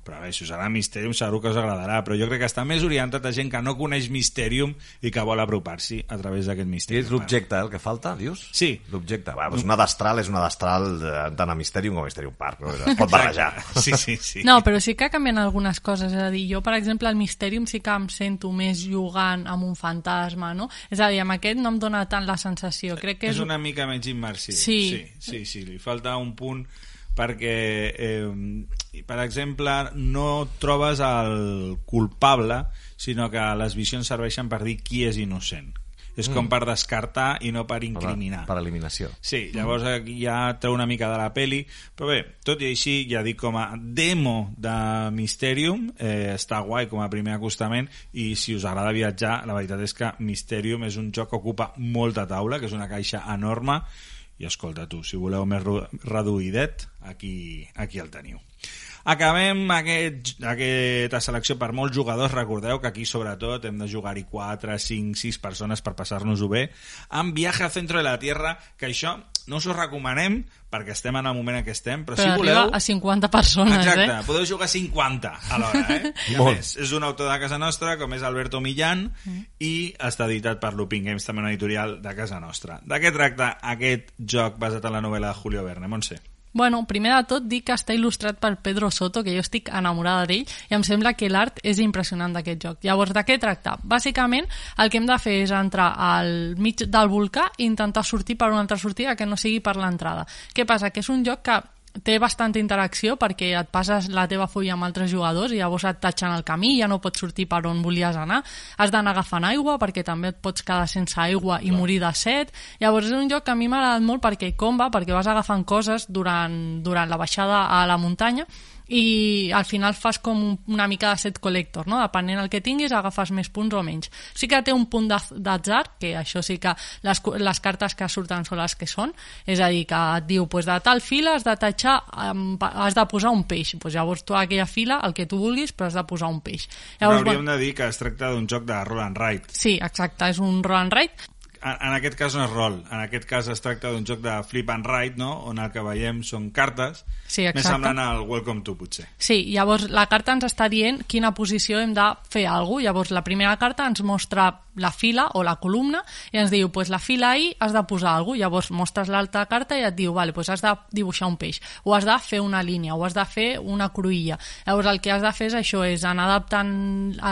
però bé, si us agrada Mysterium segur que us agradarà però jo crec que està més orientat a gent que no coneix Mysterium i que vol apropar-s'hi a través d'aquest I Mysterium és l'objecte el que falta, dius? Sí. L'objecte. Va, doncs una destral és una destral de- tant a Mysterium com a Mysterium Park. No? Es pot barrejar. Sí, sí, sí. No, però sí que canvien algunes coses. És a dir, jo, per exemple, al Mysterium sí que em sento més jugant amb un fantasma, no? És a dir, amb aquest no em dona tant la sensació. Crec que és és... una mica menys immersiu. Sí. sí, sí, sí li falta un punt perquè, eh, per exemple, no trobes el culpable, sinó que les visions serveixen per dir qui és innocent. És com per descartar i no per incriminar. Per eliminació. Sí, llavors aquí ja treu una mica de la peli, però bé, tot i així, ja dic, com a demo de Mysterium, eh, està guai com a primer acostament, i si us agrada viatjar, la veritat és que Mysterium és un joc que ocupa molta taula, que és una caixa enorme, i escolta tu, si voleu més reduïdet, aquí, aquí el teniu. Acabem aquest, aquesta selecció per molts jugadors. Recordeu que aquí, sobretot, hem de jugar-hi 4, 5, 6 persones per passar-nos-ho bé. Amb Viaje al centro de la Tierra, que això no us ho recomanem perquè estem en el moment en què estem, però, Però si voleu... a 50 persones, Exacte, eh? podeu jugar 50 alhora, eh? I a Molt. més, és un autor de casa nostra, com és Alberto Millán, i està editat per Looping Games, també una editorial de casa nostra. De què tracta aquest joc basat en la novel·la de Julio Verne? Montse? Bueno, primer de tot dic que està il·lustrat per Pedro Soto, que jo estic enamorada d'ell, i em sembla que l'art és impressionant d'aquest joc. Llavors, de què tracta? Bàsicament, el que hem de fer és entrar al mig del volcà i intentar sortir per una altra sortida que no sigui per l'entrada. Què passa? Que és un joc que té bastanta interacció perquè et passes la teva fulla amb altres jugadors i llavors et tatxen el camí, ja no pots sortir per on volies anar, has d'anar agafant aigua perquè també et pots quedar sense aigua i morir de set, llavors és un joc que a mi m'ha agradat molt perquè com va, perquè vas agafant coses durant, durant la baixada a la muntanya i al final fas com un- una mica de set collector, no? depenent del que tinguis agafes més punts o menys. Sí que té un punt d'atzar, que això sí que les, les cartes que surten són les que són, és a dir, que et diu pues, de tal fila has de tatxar, has de posar un peix, pues, llavors tu a aquella fila el que tu vulguis però has de posar un peix. Llavors, hauríem de dir que es tracta d'un joc de roll and ride. Sí, exacte, és un roll and ride En, aquest cas no és rol, en aquest cas es tracta d'un joc de flip and ride, no? on el que veiem són cartes, Sí, més semblant al Welcome to, potser. Sí, llavors la carta ens està dient quina posició hem de fer alguna cosa. Llavors la primera carta ens mostra la fila o la columna i ens diu, pues la fila I has de posar alguna cosa. Llavors mostres l'altra carta i et diu, vale, pues has de dibuixar un peix, o has de fer una línia, o has de fer una cruïlla. Llavors el que has de fer és això, és anar adaptant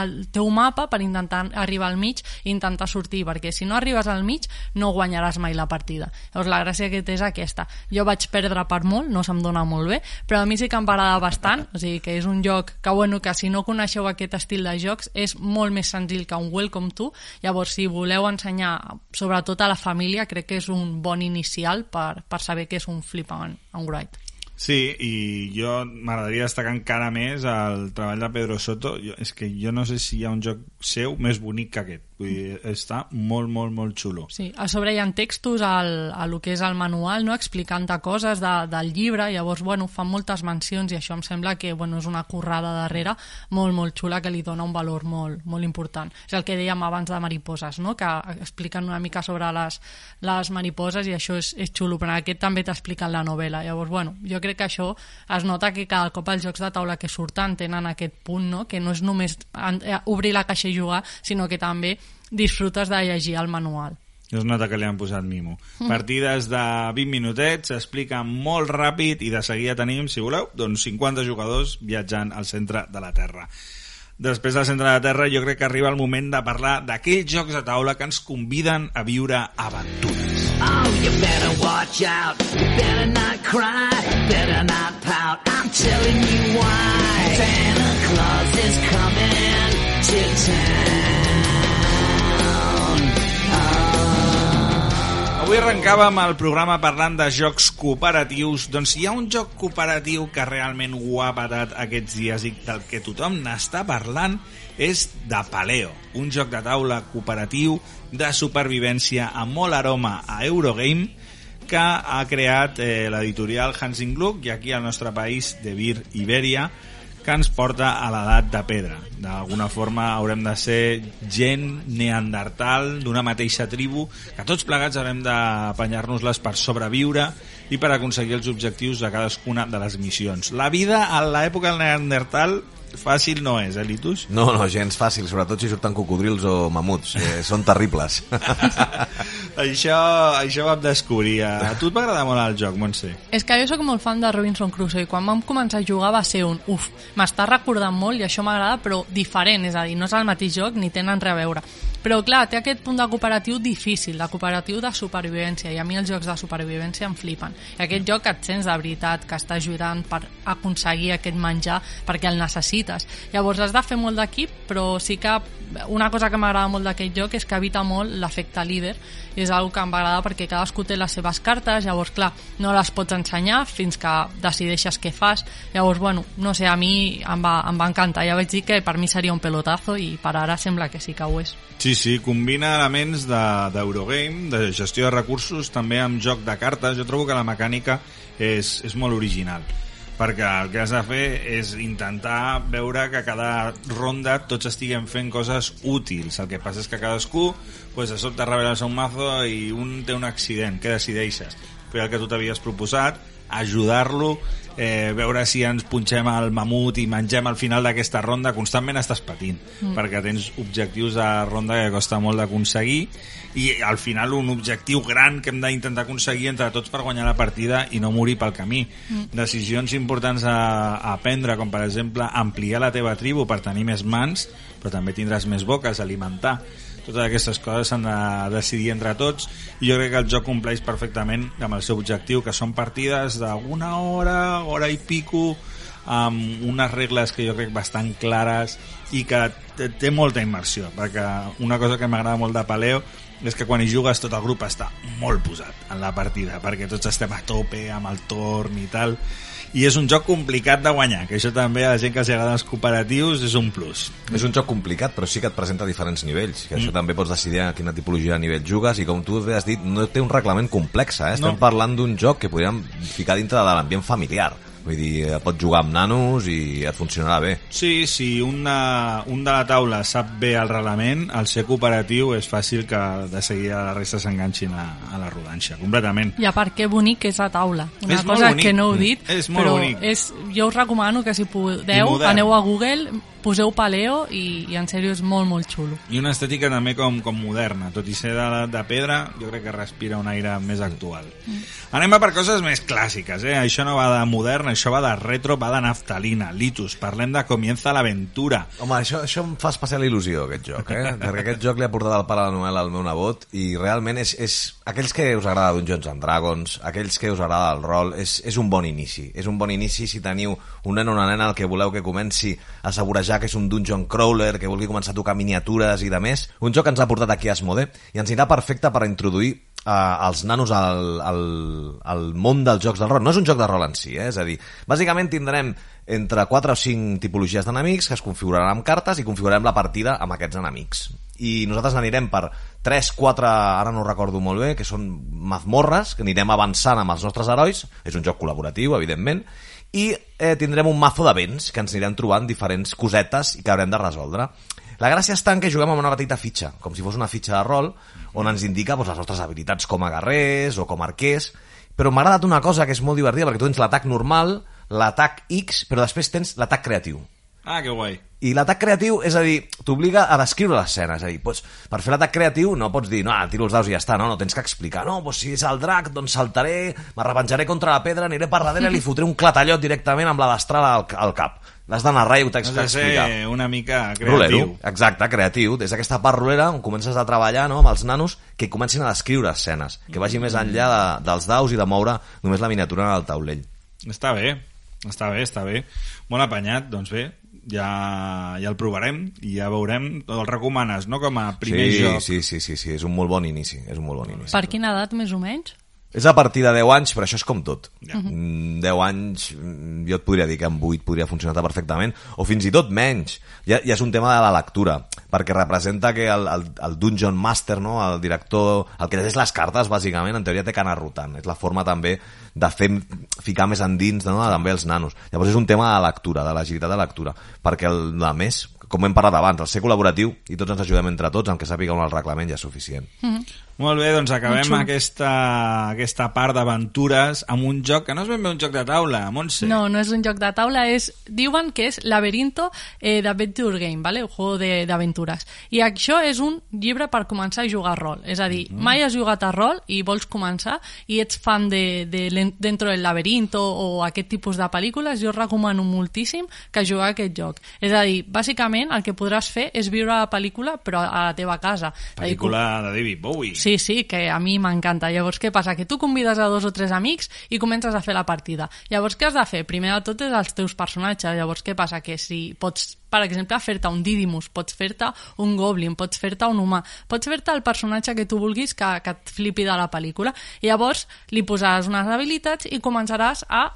el teu mapa per intentar arribar al mig i intentar sortir, perquè si no arribes al mig no guanyaràs mai la partida. Llavors la gràcia que té és aquesta. Jo vaig perdre per molt, no se'm dona molt bé, però a mi sí que em va agradar bastant, o sigui que és un joc que, bueno, que si no coneixeu aquest estil de jocs és molt més senzill que un Welcome to, llavors si voleu ensenyar sobretot a la família crec que és un bon inicial per, per saber què és un flip and, and write. Sí, i jo m'agradaria destacar encara més el treball de Pedro Soto. Jo, és que jo no sé si hi ha un joc seu més bonic que aquest. Vull dir, està molt, molt, molt xulo. Sí, a sobre hi ha textos al, a lo que és el manual, no? explicant-te coses de, del llibre, llavors, bueno, fan moltes mencions i això em sembla que, bueno, és una currada darrere molt, molt xula que li dona un valor molt, molt important. És el que dèiem abans de mariposes, no? que expliquen una mica sobre les, les mariposes i això és, és xulo, però aquest també t'expliquen la novel·la. Llavors, bueno, jo crec que això es nota que cada cop els jocs de taula que surten tenen aquest punt, no? que no és només eh, obrir la caixa i jugar, sinó que també disfrutes de llegir el manual. Es nota que li han posat mimo. Mm. Partides de 20 minutets, s'explica molt ràpid i de seguida tenim, si voleu, doncs 50 jugadors viatjant al centre de la Terra. Després del centre de la Terra jo crec que arriba el moment de parlar d'aquells jocs de taula que ens conviden a viure aventures. Oh, you better watch out, you better not cry, better not pout, I'm telling you why. Santa Claus is coming to town. Avui arrencàvem el programa parlant de jocs cooperatius. Doncs hi ha un joc cooperatiu que realment ho ha patat aquests dies i del que tothom n'està parlant és de Paleo, un joc de taula cooperatiu de supervivència amb molt aroma a Eurogame que ha creat eh, l'editorial Hansing Gluck i aquí al nostre país de Vir Iberia que ens porta a l'edat de pedra. D'alguna forma haurem de ser gent neandertal d'una mateixa tribu, que tots plegats haurem d'apanyar-nos-les per sobreviure i per aconseguir els objectius de cadascuna de les missions. La vida a l'època del neandertal fàcil no és, eh, Litus? No, no, gens fàcil, sobretot si surten cocodrils o mamuts. Eh, són terribles. això, això vam descobrir. A tu et va agradar molt el joc, Montse? És que jo sóc molt fan de Robinson Crusoe i quan vam començar a jugar va ser un uf, m'està recordant molt i això m'agrada, però diferent, és a dir, no és el mateix joc ni tenen res a veure. Però clar, té aquest punt de cooperatiu difícil, de cooperatiu de supervivència, i a mi els jocs de supervivència em flipen. I aquest joc et sents de veritat que està ajudant per aconseguir aquest menjar perquè el necessites. Llavors has de fer molt d'equip, però sí que una cosa que m'agrada molt d'aquest joc és que evita molt l'efecte líder i és una que em va agradar perquè cadascú té les seves cartes, llavors clar, no les pots ensenyar fins que decideixes què fas, llavors bueno, no sé, a mi em va, em va encantar, ja vaig dir que per mi seria un pelotazo i per ara sembla que sí que ho és. Sí, sí, combina elements d'Eurogame, de, de gestió de recursos, també amb joc de cartes, jo trobo que la mecànica és, és molt original perquè el que has de fer és intentar veure que cada ronda tots estiguem fent coses útils. El que passa és que cadascú pues, de sobte revela un mazo i un té un accident. Què decideixes? Fer el que tu t'havies proposat, ajudar-lo, eh, veure si ens punxem al mamut i mengem al final d'aquesta ronda, constantment estàs patint, mm. perquè tens objectius de ronda que costa molt d'aconseguir i al final un objectiu gran que hem d'intentar aconseguir entre tots per guanyar la partida i no morir pel camí. Mm. Decisions importants a, a prendre, com per exemple ampliar la teva tribu per tenir més mans, però també tindràs més boques, alimentar. Totes aquestes coses s'han de decidir entre tots. I jo crec que el joc compleix perfectament amb el seu objectiu, que són partides d'una hora, hora i pico, amb unes regles que jo crec bastant clares i que té molta immersió, perquè una cosa que m'agrada molt de Paleo és que quan hi jugues tot el grup està molt posat en la partida, perquè tots estem a tope amb el torn i tal, i és un joc complicat de guanyar, que això també a la gent que els agrada els cooperatius és un plus. És un joc complicat, però sí que et presenta diferents nivells, que mm. això també pots decidir a quina tipologia de nivell jugues, i com tu has dit, no té un reglament complex, eh? estem no. parlant d'un joc que podríem ficar dintre de l'ambient familiar Vull dir, pot jugar amb nanos i et funcionarà bé. Sí, si una, un de la taula sap bé el reglament, al ser cooperatiu és fàcil que de seguida la resta s'enganxin a, a la rodanxa, completament. I a part, que bonic és la taula. Una és cosa que no heu dit, és molt però bonic. És, jo us recomano que si podeu, aneu a Google, poseu paleo i, i en sèrio és molt, molt xulo. I una estètica també com, com moderna, tot i ser de, de pedra, jo crec que respira un aire més actual. Mm. Anem a per coses més clàssiques, eh? Això no va de modern, això va de retro, va de naftalina, litus, parlem de Comienza l'aventura. Home, això, això em fa especial il·lusió, aquest joc, eh? Perquè aquest joc li ha portat el pare de la novel·la al meu nebot i realment és, és aquells que us agrada Dungeons and Dragons, aquells que us agrada el rol, és, és un bon inici. És un bon inici si teniu un nen o una nena al que voleu que comenci a assaborejar que és un dungeon crawler, que vulgui començar a tocar miniatures i de més. Un joc que ens ha portat aquí a Asmode i ens anirà perfecte per introduir eh, els nanos al, al, al món dels jocs del rol. No és un joc de rol en si, eh? és a dir, bàsicament tindrem entre 4 o 5 tipologies d'enemics que es configuraran amb cartes i configurarem la partida amb aquests enemics. I nosaltres anirem per 3, 4, ara no recordo molt bé, que són mazmorres, que anirem avançant amb els nostres herois, és un joc col·laboratiu, evidentment, i eh, tindrem un mazo d'events que ens anirem trobant diferents cosetes i que haurem de resoldre. La gràcia està en que juguem amb una petita fitxa, com si fos una fitxa de rol, on ens indica doncs, les nostres habilitats com a guerrers o com a arquers, però m'ha agradat una cosa que és molt divertida, perquè tu tens l'atac normal, l'atac X, però després tens l'atac creatiu. Ah, que guai. I l'atac creatiu, és a dir, t'obliga a descriure l'escena. És a dir, pots, per fer l'atac creatiu no pots dir, no, ah, tiro els daus i ja està, no, no, tens que explicar. No, doncs si és el drac, doncs saltaré, m'arrepenjaré contra la pedra, aniré per darrere i li fotré un clatallot directament amb la destral al, al cap. L'has d'anar rai i ho t'haig Has de d'explicar. ser una mica creatiu. Rolero, exacte, creatiu. Des d'aquesta part rolera on comences a treballar no, amb els nanos que comencin a descriure escenes, que vagi més enllà de, dels daus i de moure només la miniatura en el taulell. Està bé, està bé, està bé. Molt apanyat, doncs bé, ja, ja el provarem i ja veurem. El recomanes, no?, com a primer sí, joc. Sí, sí, sí, sí, és un molt bon inici, és un molt bon inici. Per quina edat, més o menys? És a partir de 10 anys, però això és com tot. Ja. 10 anys, mm, jo et podria dir que amb 8 podria funcionar perfectament, o fins i tot menys. Ja, ja és un tema de la lectura, perquè representa que el, el, el Dungeon Master, no? el director, el que llegeix les cartes, bàsicament, en teoria té que anar rotant. És la forma també de fer, ficar més endins no? també els nanos. Llavors és un tema de lectura, de l'agilitat de lectura, perquè el, a més, com hem parlat abans, el ser col·laboratiu i tots ens ajudem entre tots, amb que sàpiga on el reglament ja és suficient. Molt bé, doncs acabem aquesta, aquesta part d'aventures amb un joc que no és ben bé un joc de taula, Montse. No, no és un joc de taula, és, diuen que és Laberinto eh, d'Adventure Game, ¿vale? un juego de- d'aventures. I això és un llibre per començar a jugar a rol. És a dir, mai has jugat a rol i vols començar i ets fan de, de Dentro del Laberinto o aquest tipus de pel·lícules, jo recomano moltíssim que jugueu a aquest joc. És a dir, bàsicament el que podràs fer és viure la pel·lícula però a la teva casa. Pel·lícula de David Bowie. Sí, sí, que a mi m'encanta. Llavors, què passa? Que tu convides a dos o tres amics i comences a fer la partida. Llavors, què has de fer? Primer de tot és els teus personatges. Llavors, què passa? Que si pots, per exemple, fer-te un Didymus, pots fer-te un Goblin, pots fer-te un humà, pots fer-te el personatge que tu vulguis que, que et flipi de la pel·lícula. Llavors li posaràs unes habilitats i començaràs a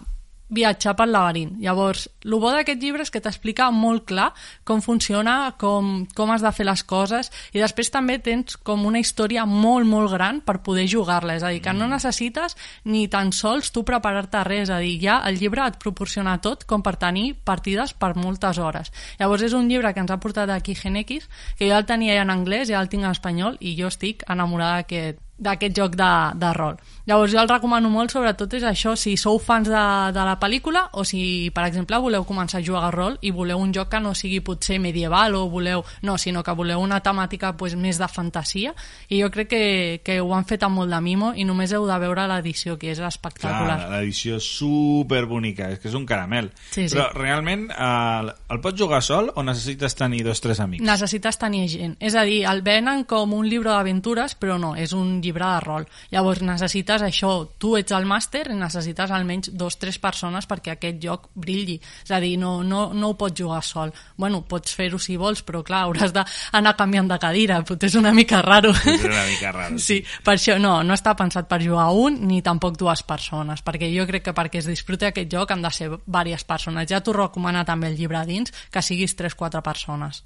viatjar pel laberint. Llavors, el bo d'aquest llibre és que t'explica molt clar com funciona, com, com has de fer les coses, i després també tens com una història molt, molt gran per poder jugar-la. És a dir, que no necessites ni tan sols tu preparar-te res. És a dir, ja el llibre et proporciona tot com per tenir partides per moltes hores. Llavors, és un llibre que ens ha portat aquí Genex, que jo el tenia ja en anglès, ja el tinc en espanyol, i jo estic enamorada d'aquest d'aquest joc de, de rol. Llavors jo el recomano molt, sobretot és això, si sou fans de, de la pel·lícula o si, per exemple, voleu començar a jugar a rol i voleu un joc que no sigui potser medieval o voleu, no, sinó que voleu una temàtica pues, més de fantasia i jo crec que, que ho han fet amb molt de mimo i només heu de veure l'edició, que és espectacular. Clar, l'edició és super bonica, és que és un caramel. Sí, sí. Però realment eh, el pots jugar sol o necessites tenir dos tres amics? necessites tenir gent. És a dir, el venen com un llibre d'aventures, però no, és un llibre de rol. Llavors necessites això, tu ets el màster i necessites almenys dos tres persones perquè aquest joc brilli. És a dir, no, no, no ho pots jugar sol. Bueno, pots fer-ho si vols, però clar, hauràs d'anar canviant de cadira, potser és una mica raro. És una mica raro, Sí, per això no, no està pensat per jugar un ni tampoc dues persones, perquè jo crec que perquè es disfruti aquest joc han de ser diverses persones. Ja t'ho recomana també el llibre dins, que siguis 3-4 persones.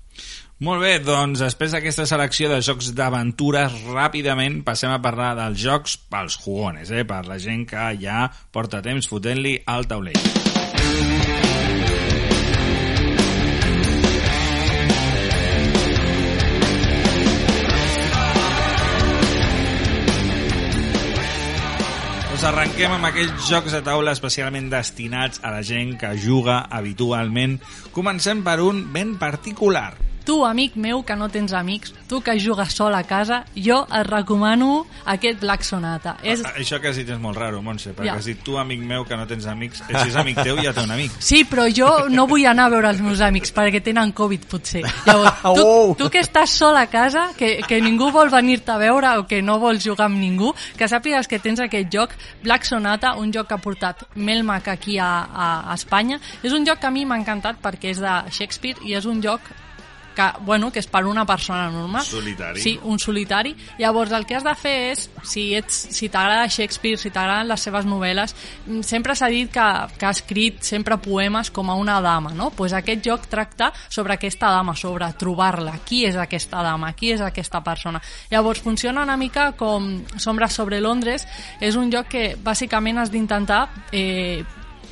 Molt bé, doncs després d'aquesta selecció de jocs d'aventures, ràpidament passem a parlar dels jocs pels jugones, eh? per la gent que ja porta temps fotent-li al taulell. Doncs arrenquem amb aquells jocs de taula especialment destinats a la gent que juga habitualment. Comencem per un ben particular. Tu, amic meu, que no tens amics, tu que jugues sol a casa, jo et recomano aquest Black Sonata. És... A- Això que has dit és molt raro, Montse, perquè Ja. has dit tu, amic meu, que no tens amics. Eh, si és amic teu, ja té un amic. Sí, però jo no vull anar a veure els meus amics perquè tenen Covid, potser. Llavors, tu, tu que estàs sol a casa, que, que ningú vol venir-te a veure o que no vols jugar amb ningú, que sàpigues que tens aquest joc, Black Sonata, un joc que ha portat Melmac aquí a, a, a Espanya. És un joc que a mi m'ha encantat perquè és de Shakespeare i és un joc que, bueno, que és per una persona normal. Solitari. Sí, un solitari. Llavors, el que has de fer és, si, ets, si t'agrada Shakespeare, si t'agraden les seves novel·les, mm, sempre s'ha dit que, que ha escrit sempre poemes com a una dama, no? pues aquest joc tracta sobre aquesta dama, sobre trobar-la. Qui és aquesta dama? Qui és aquesta persona? Llavors, funciona una mica com Sombras sobre Londres. És un joc que, bàsicament, has d'intentar eh,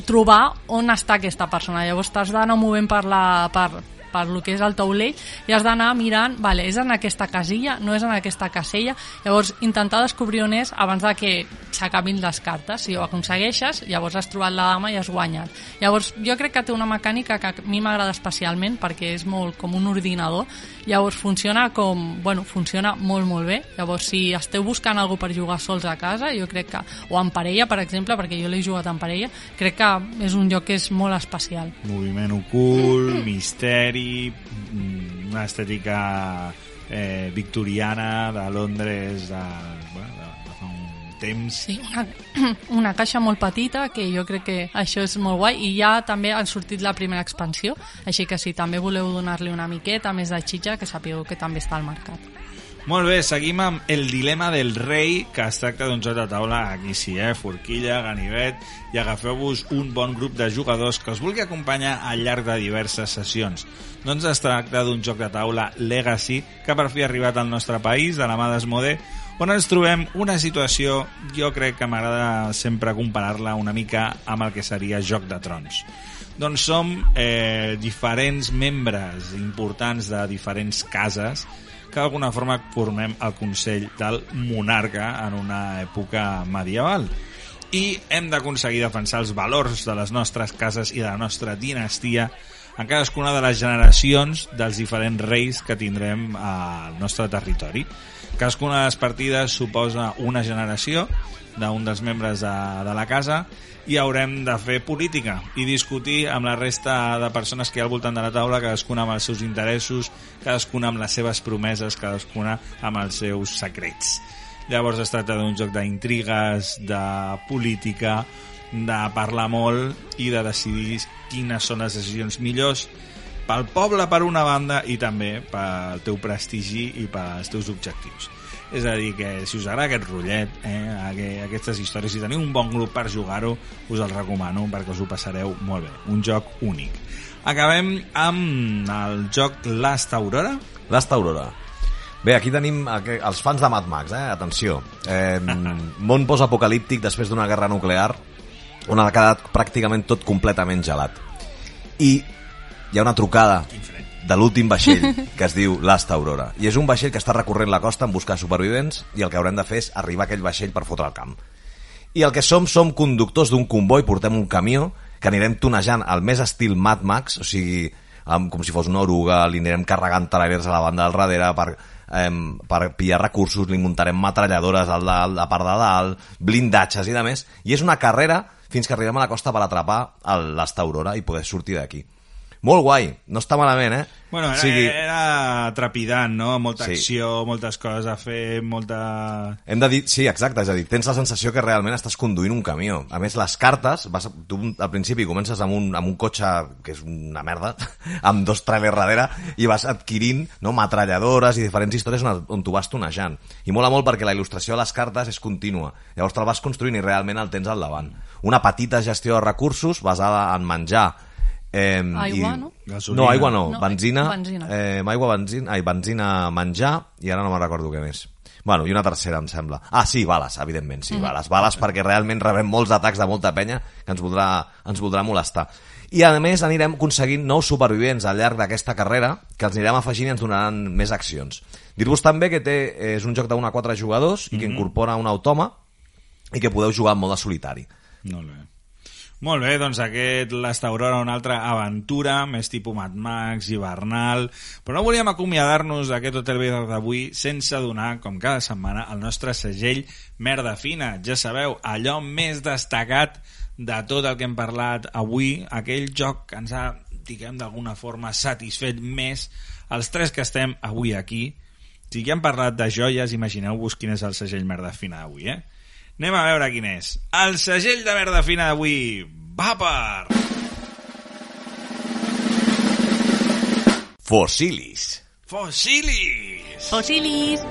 trobar on està aquesta persona. Llavors t'has d'anar movent per, la, per, per lo que és el taulell i has d'anar mirant, vale, és en aquesta casilla, no és en aquesta casella, llavors intentar descobrir on és abans de que s'acabin les cartes, si ho aconsegueixes llavors has trobat la dama i has guanyat. Llavors jo crec que té una mecànica que a mi m'agrada especialment perquè és molt com un ordinador, llavors funciona com, bueno, funciona molt molt bé. Llavors si esteu buscant algú per jugar sols a casa, jo crec que, o en parella per exemple, perquè jo l'he jugat en parella crec que és un joc que és molt especial. Moviment ocult, misteri, mm, una estètica eh, victoriana de Londres de, bueno, de, de fa un temps. Sí, una, una caixa molt petita que jo crec que això és molt guai i ja també han sortit la primera expansió així que si també voleu donar-li una miqueta més de xitxa que sapigueu que també està al mercat Molt bé, seguim amb El dilema del rei, que es tracta d'un joc de taula, aquí sí, eh? forquilla, ganivet, i agafeu-vos un bon grup de jugadors que us vulgui acompanyar al llarg de diverses sessions. Doncs es tracta d'un joc de taula Legacy, que per fi ha arribat al nostre país, de la mà d'Esmode, on ens trobem una situació, jo crec que m'agrada sempre comparar-la una mica amb el que seria Joc de Trons. Doncs som eh, diferents membres importants de diferents cases que d'alguna forma formem el Consell del Monarca en una època medieval i hem d'aconseguir defensar els valors de les nostres cases i de la nostra dinastia en cadascuna de les generacions dels diferents reis que tindrem al nostre territori. Cadascuna de les partides suposa una generació d'un dels membres de, de la casa i haurem de fer política i discutir amb la resta de persones que hi ha al voltant de la taula, cadascuna amb els seus interessos, cadascuna amb les seves promeses, cadascuna amb els seus secrets. Llavors es tracta d'un joc d'intrigues, de política, de parlar molt i de decidir quines són les decisions millors pel poble per una banda i també pel teu prestigi i pels teus objectius. És a dir, que si us agrada aquest rotllet, eh, aquestes històries, si teniu un bon grup per jugar-ho, us el recomano perquè us ho passareu molt bé. Un joc únic. Acabem amb el joc Last Aurora. Last Aurora. Bé, aquí tenim els fans de Mad Max, eh? Atenció. Eh, món post-apocalíptic després d'una guerra nuclear on ha quedat pràcticament tot completament gelat. I hi ha una trucada de l'últim vaixell que es diu Last Aurora. I és un vaixell que està recorrent la costa en buscar supervivents i el que haurem de fer és arribar a aquell vaixell per fotre el camp. I el que som, som conductors d'un comboi, portem un camió que anirem tonejant al més estil Mad Max, o sigui, amb, com si fos una oruga, li anirem carregant trailers a la banda del darrere per, em, per pillar recursos, li muntarem metralladores al a part de dalt, blindatges i de més, i és una carrera fins que arribem a la costa per atrapar l'Asta Aurora i poder sortir d'aquí. Molt guai, no està malament, eh? Bueno, era, O sigui, era trepidant, no? Molta Sí. acció, moltes coses a fer, molta... Hem de dir, sí, exacte, és a dir, tens la sensació que realment estàs conduint un camió. A més, les cartes, vas, tu al principi comences amb un, amb un cotxe que és una merda, amb dos trailers darrere, i vas adquirint no, metralladores i diferents històries on, on tu vas tonejant. I mola molt perquè la il·lustració de les cartes és contínua. Llavors te'l vas construint i realment el tens al davant. Una petita gestió de recursos basada en menjar, Eh, Aigua, no? Gasolina. No, aigua no, No, benzina, benzina. Eh, aigua, benzina, ai, benzina, menjar, i ara no me'n recordo què més. Bueno, i una tercera, em sembla. Ah, sí, bales, evidentment, sí, bales. Bales perquè realment rebem molts atacs de molta penya que ens voldrà, ens voldrà molestar. I a més anirem aconseguint nous supervivents al llarg d'aquesta carrera que els anirem afegint i ens donaran més accions. Dir-vos també que té, és un joc d'un a quatre jugadors i que incorpora un autòma i que podeu jugar en mode solitari. Molt bé. Molt bé, doncs aquest Last Aurora, una altra aventura, més tipus Mad Max, hivernal... Però no volíem acomiadar-nos d'aquest Hotel Vidal d'avui sense donar, com cada setmana, el nostre segell merda fina. Ja sabeu, allò més destacat de tot el que hem parlat avui, aquell joc que ens ha, diguem, d'alguna forma satisfet més els tres que estem avui aquí. Si ja hem parlat de joies, imagineu-vos quin és el segell merda fina d'avui, eh? Anem a veure quin és. El segell de merda fina d'avui va per... Fossilis. Fossilis! Fossilis!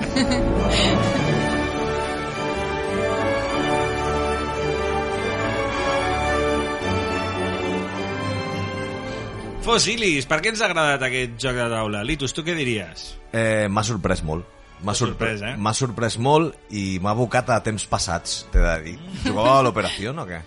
Fossilis, per què ens ha agradat aquest joc de taula? Litus, tu què diries? Eh, m'ha sorprès molt. M'ha sorprès, sorprès, eh? Sorprès molt i m'ha abocat a temps passats, t'he de dir. Jugava a l'operació o què?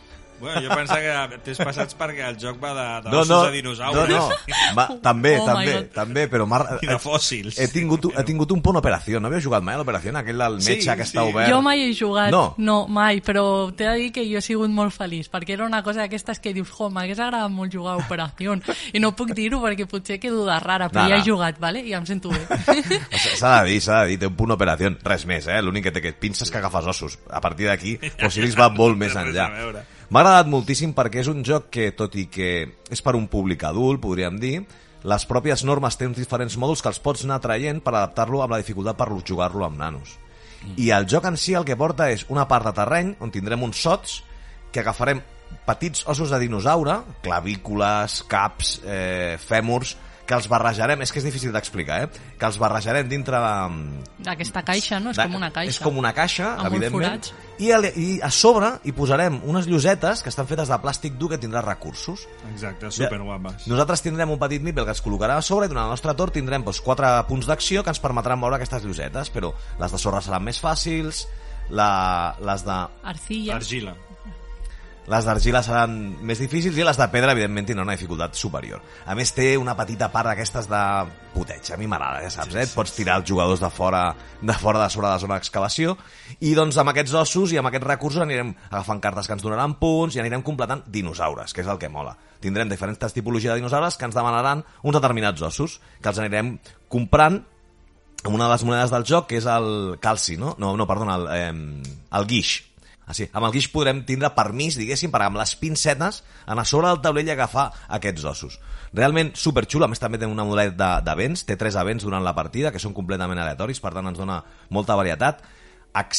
Bueno, jo pensava que t'has passats perquè el joc va de, de No, ossos no, de dinosaures no, no. Va, també, Oh també, també, però i de fòssils. He tingut, he tingut un punt operació. No havia jugat mai a l'operació, aquell del Sí, metge que sí. està obert. Jo mai he jugat, No. no, mai, però t'he de dir que jo he sigut molt feliç, perquè era una cosa d'aquestes que dius, jo, m'hagués agradat molt jugar a Operació, i no puc dir-ho perquè potser quedo de rara, però No, ja he jugat, vale? i em sento bé. S'ha de dir, s'ha de dir, té un punt operació. Res més, eh? L'únic que té que pinces que agafes ossos. A partir d'aquí, Fossilis va molt més enllà. M'ha agradat moltíssim perquè és un joc que, tot i que és per un públic adult, podríem dir, les pròpies normes uns diferents mòduls que els pots anar traient per adaptar-lo amb la dificultat per jugar-lo amb nanos. I el joc en si el que porta és una part de terreny on tindrem uns sots que agafarem petits ossos de dinosaure, clavícules, caps, eh, fèmurs, que els barrejarem, és que és difícil d'explicar, eh? que els barrejarem dintre de, D'aquesta caixa, no? És de- com una caixa. És com una caixa, Amb evidentment. I, a, I a sobre hi posarem unes llosetes que estan fetes de plàstic dur que tindrà recursos. Exacte, superguapes. Nosaltres tindrem un petit nipel que es col·locarà a sobre i durant el nostre torn tindrem doncs, quatre punts d'acció que ens permetran moure aquestes llosetes, però les de sorra seran més fàcils, la, les de Arcilla. Argila. Les d'argila seran més difícils i les de pedra, evidentment, tindran una dificultat superior. A més, té una petita part d'aquestes de puteig. A mi m'agrada, ja saps, eh? Et pots tirar els jugadors de fora de fora de sobre de la zona d'excavació i doncs amb aquests ossos i amb aquests recursos anirem agafant cartes que ens donaran punts i anirem completant dinosaures, que és el que mola. Tindrem diferents tipologies de dinosaures que ens demanaran uns determinats ossos, que els anirem comprant amb una de les monedes del joc, que és el calci, no? No, no perdona, el, eh, el guix. Sí. Amb el guix podrem tindre permís, diguéssim, per amb les pincetes anar sobre del taulell i agafar aquests ossos. Realment superxulo, a més també té una modalitat de- d'events, té tres events durant la partida que són completament aleatoris, per tant ens dona molta varietat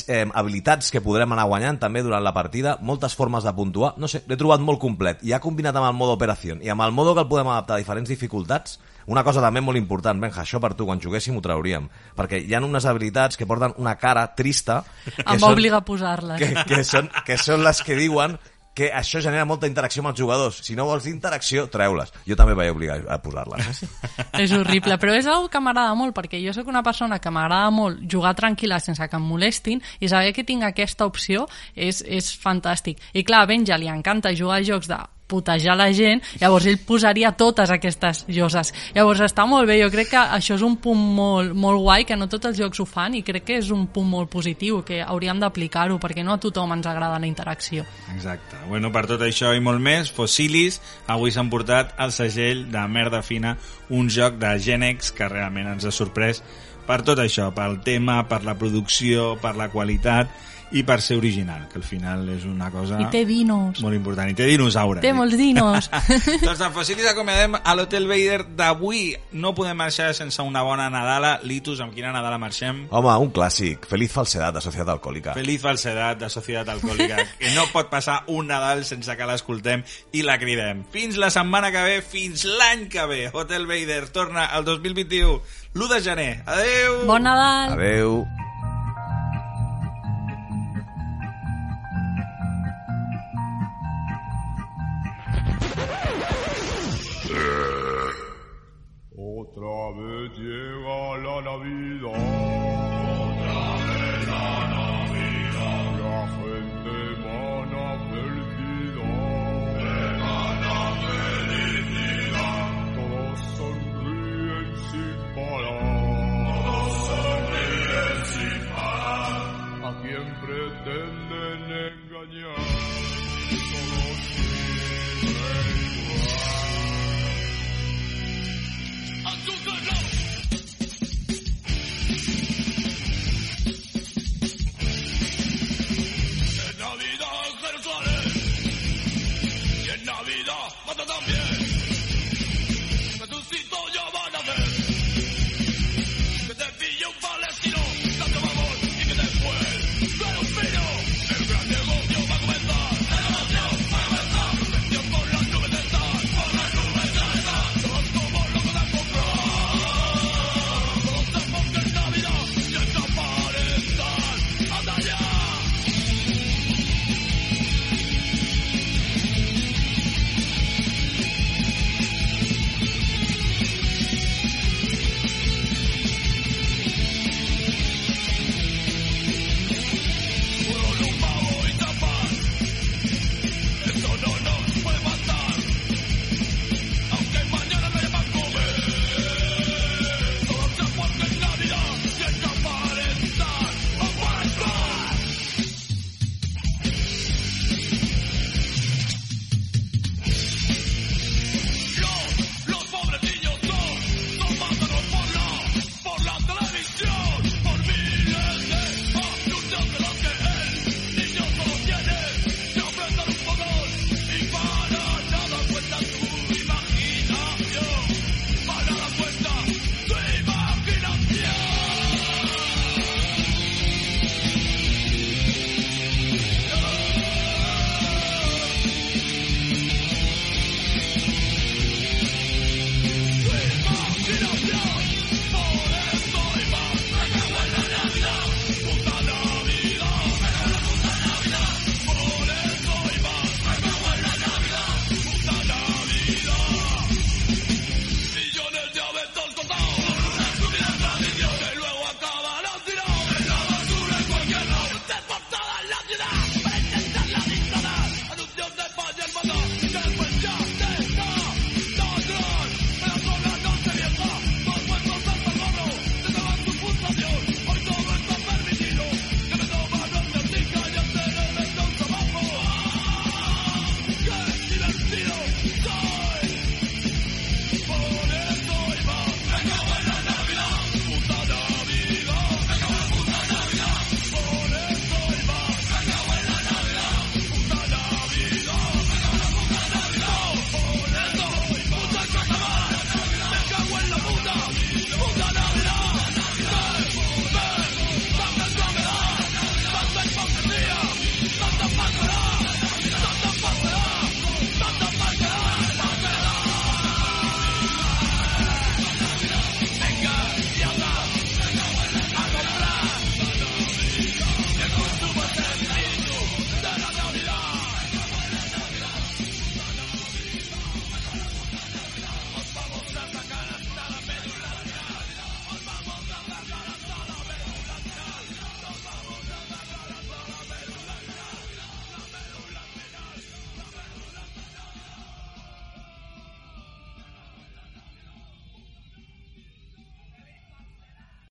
eh, habilitats que podrem anar guanyant també durant la partida, moltes formes de puntuar, no sé, l'he trobat molt complet i ha combinat amb el modo operació i amb el modo que el podem adaptar a diferents dificultats una cosa també molt important, Benja, això per tu, quan juguéssim ho trauríem, perquè hi ha unes habilitats que porten una cara trista que Em va obligar a posar-les. que, que, són, que són les que diuen que això genera molta interacció amb els jugadors. Si no vols interacció, treu-les. Jo també vaig obligar a posar-les. Eh? És horrible, però és una que m'agrada molt, perquè jo sóc una persona que m'agrada molt jugar tranquil·la sense que em molestin, i saber que tinc aquesta opció és, és fantàstic. I clar, a Benja li encanta jugar a jocs de putejar la gent, llavors ell posaria totes aquestes lloses. Llavors està molt bé, jo crec que això és un punt molt, molt guai, que no tots els jocs ho fan, i crec que és un punt molt positiu, que hauríem d'aplicar-ho, perquè no a tothom ens agrada la interacció. Exacte. Bueno, per tot això i molt més, Fossilis avui s'han portat al segell de Merda Fina, un joc de Genex que realment ens ha sorprès per tot això, pel tema, per la producció, per la qualitat i per ser original, que al final és una cosa I té dinos. molt important. I té dinosaures. Té molts dinos. doncs de Fossilis acomiadem a l'Hotel Vader d'avui. No podem marxar sense una bona Nadala. Litus, amb quina Nadala marxem? Home, un clàssic. Feliz falsedad de Societat Alcohòlica. Feliz falsedat de Societat Alcohòlica, que no pot passar un Nadal sense que l'escoltem i la cridem. Fins la setmana que ve, fins l'any que ve. Hotel Vader torna el 2021, l'1 de gener. Adeu! Bon Nadal! Adeu. Otra vez llega la Navidad. Otra vez la Navidad. La gente mana felicidad. Emana felicidad. Todos sonríen sin parar. Todos sonríen sin parar. A quien pretenden engañar.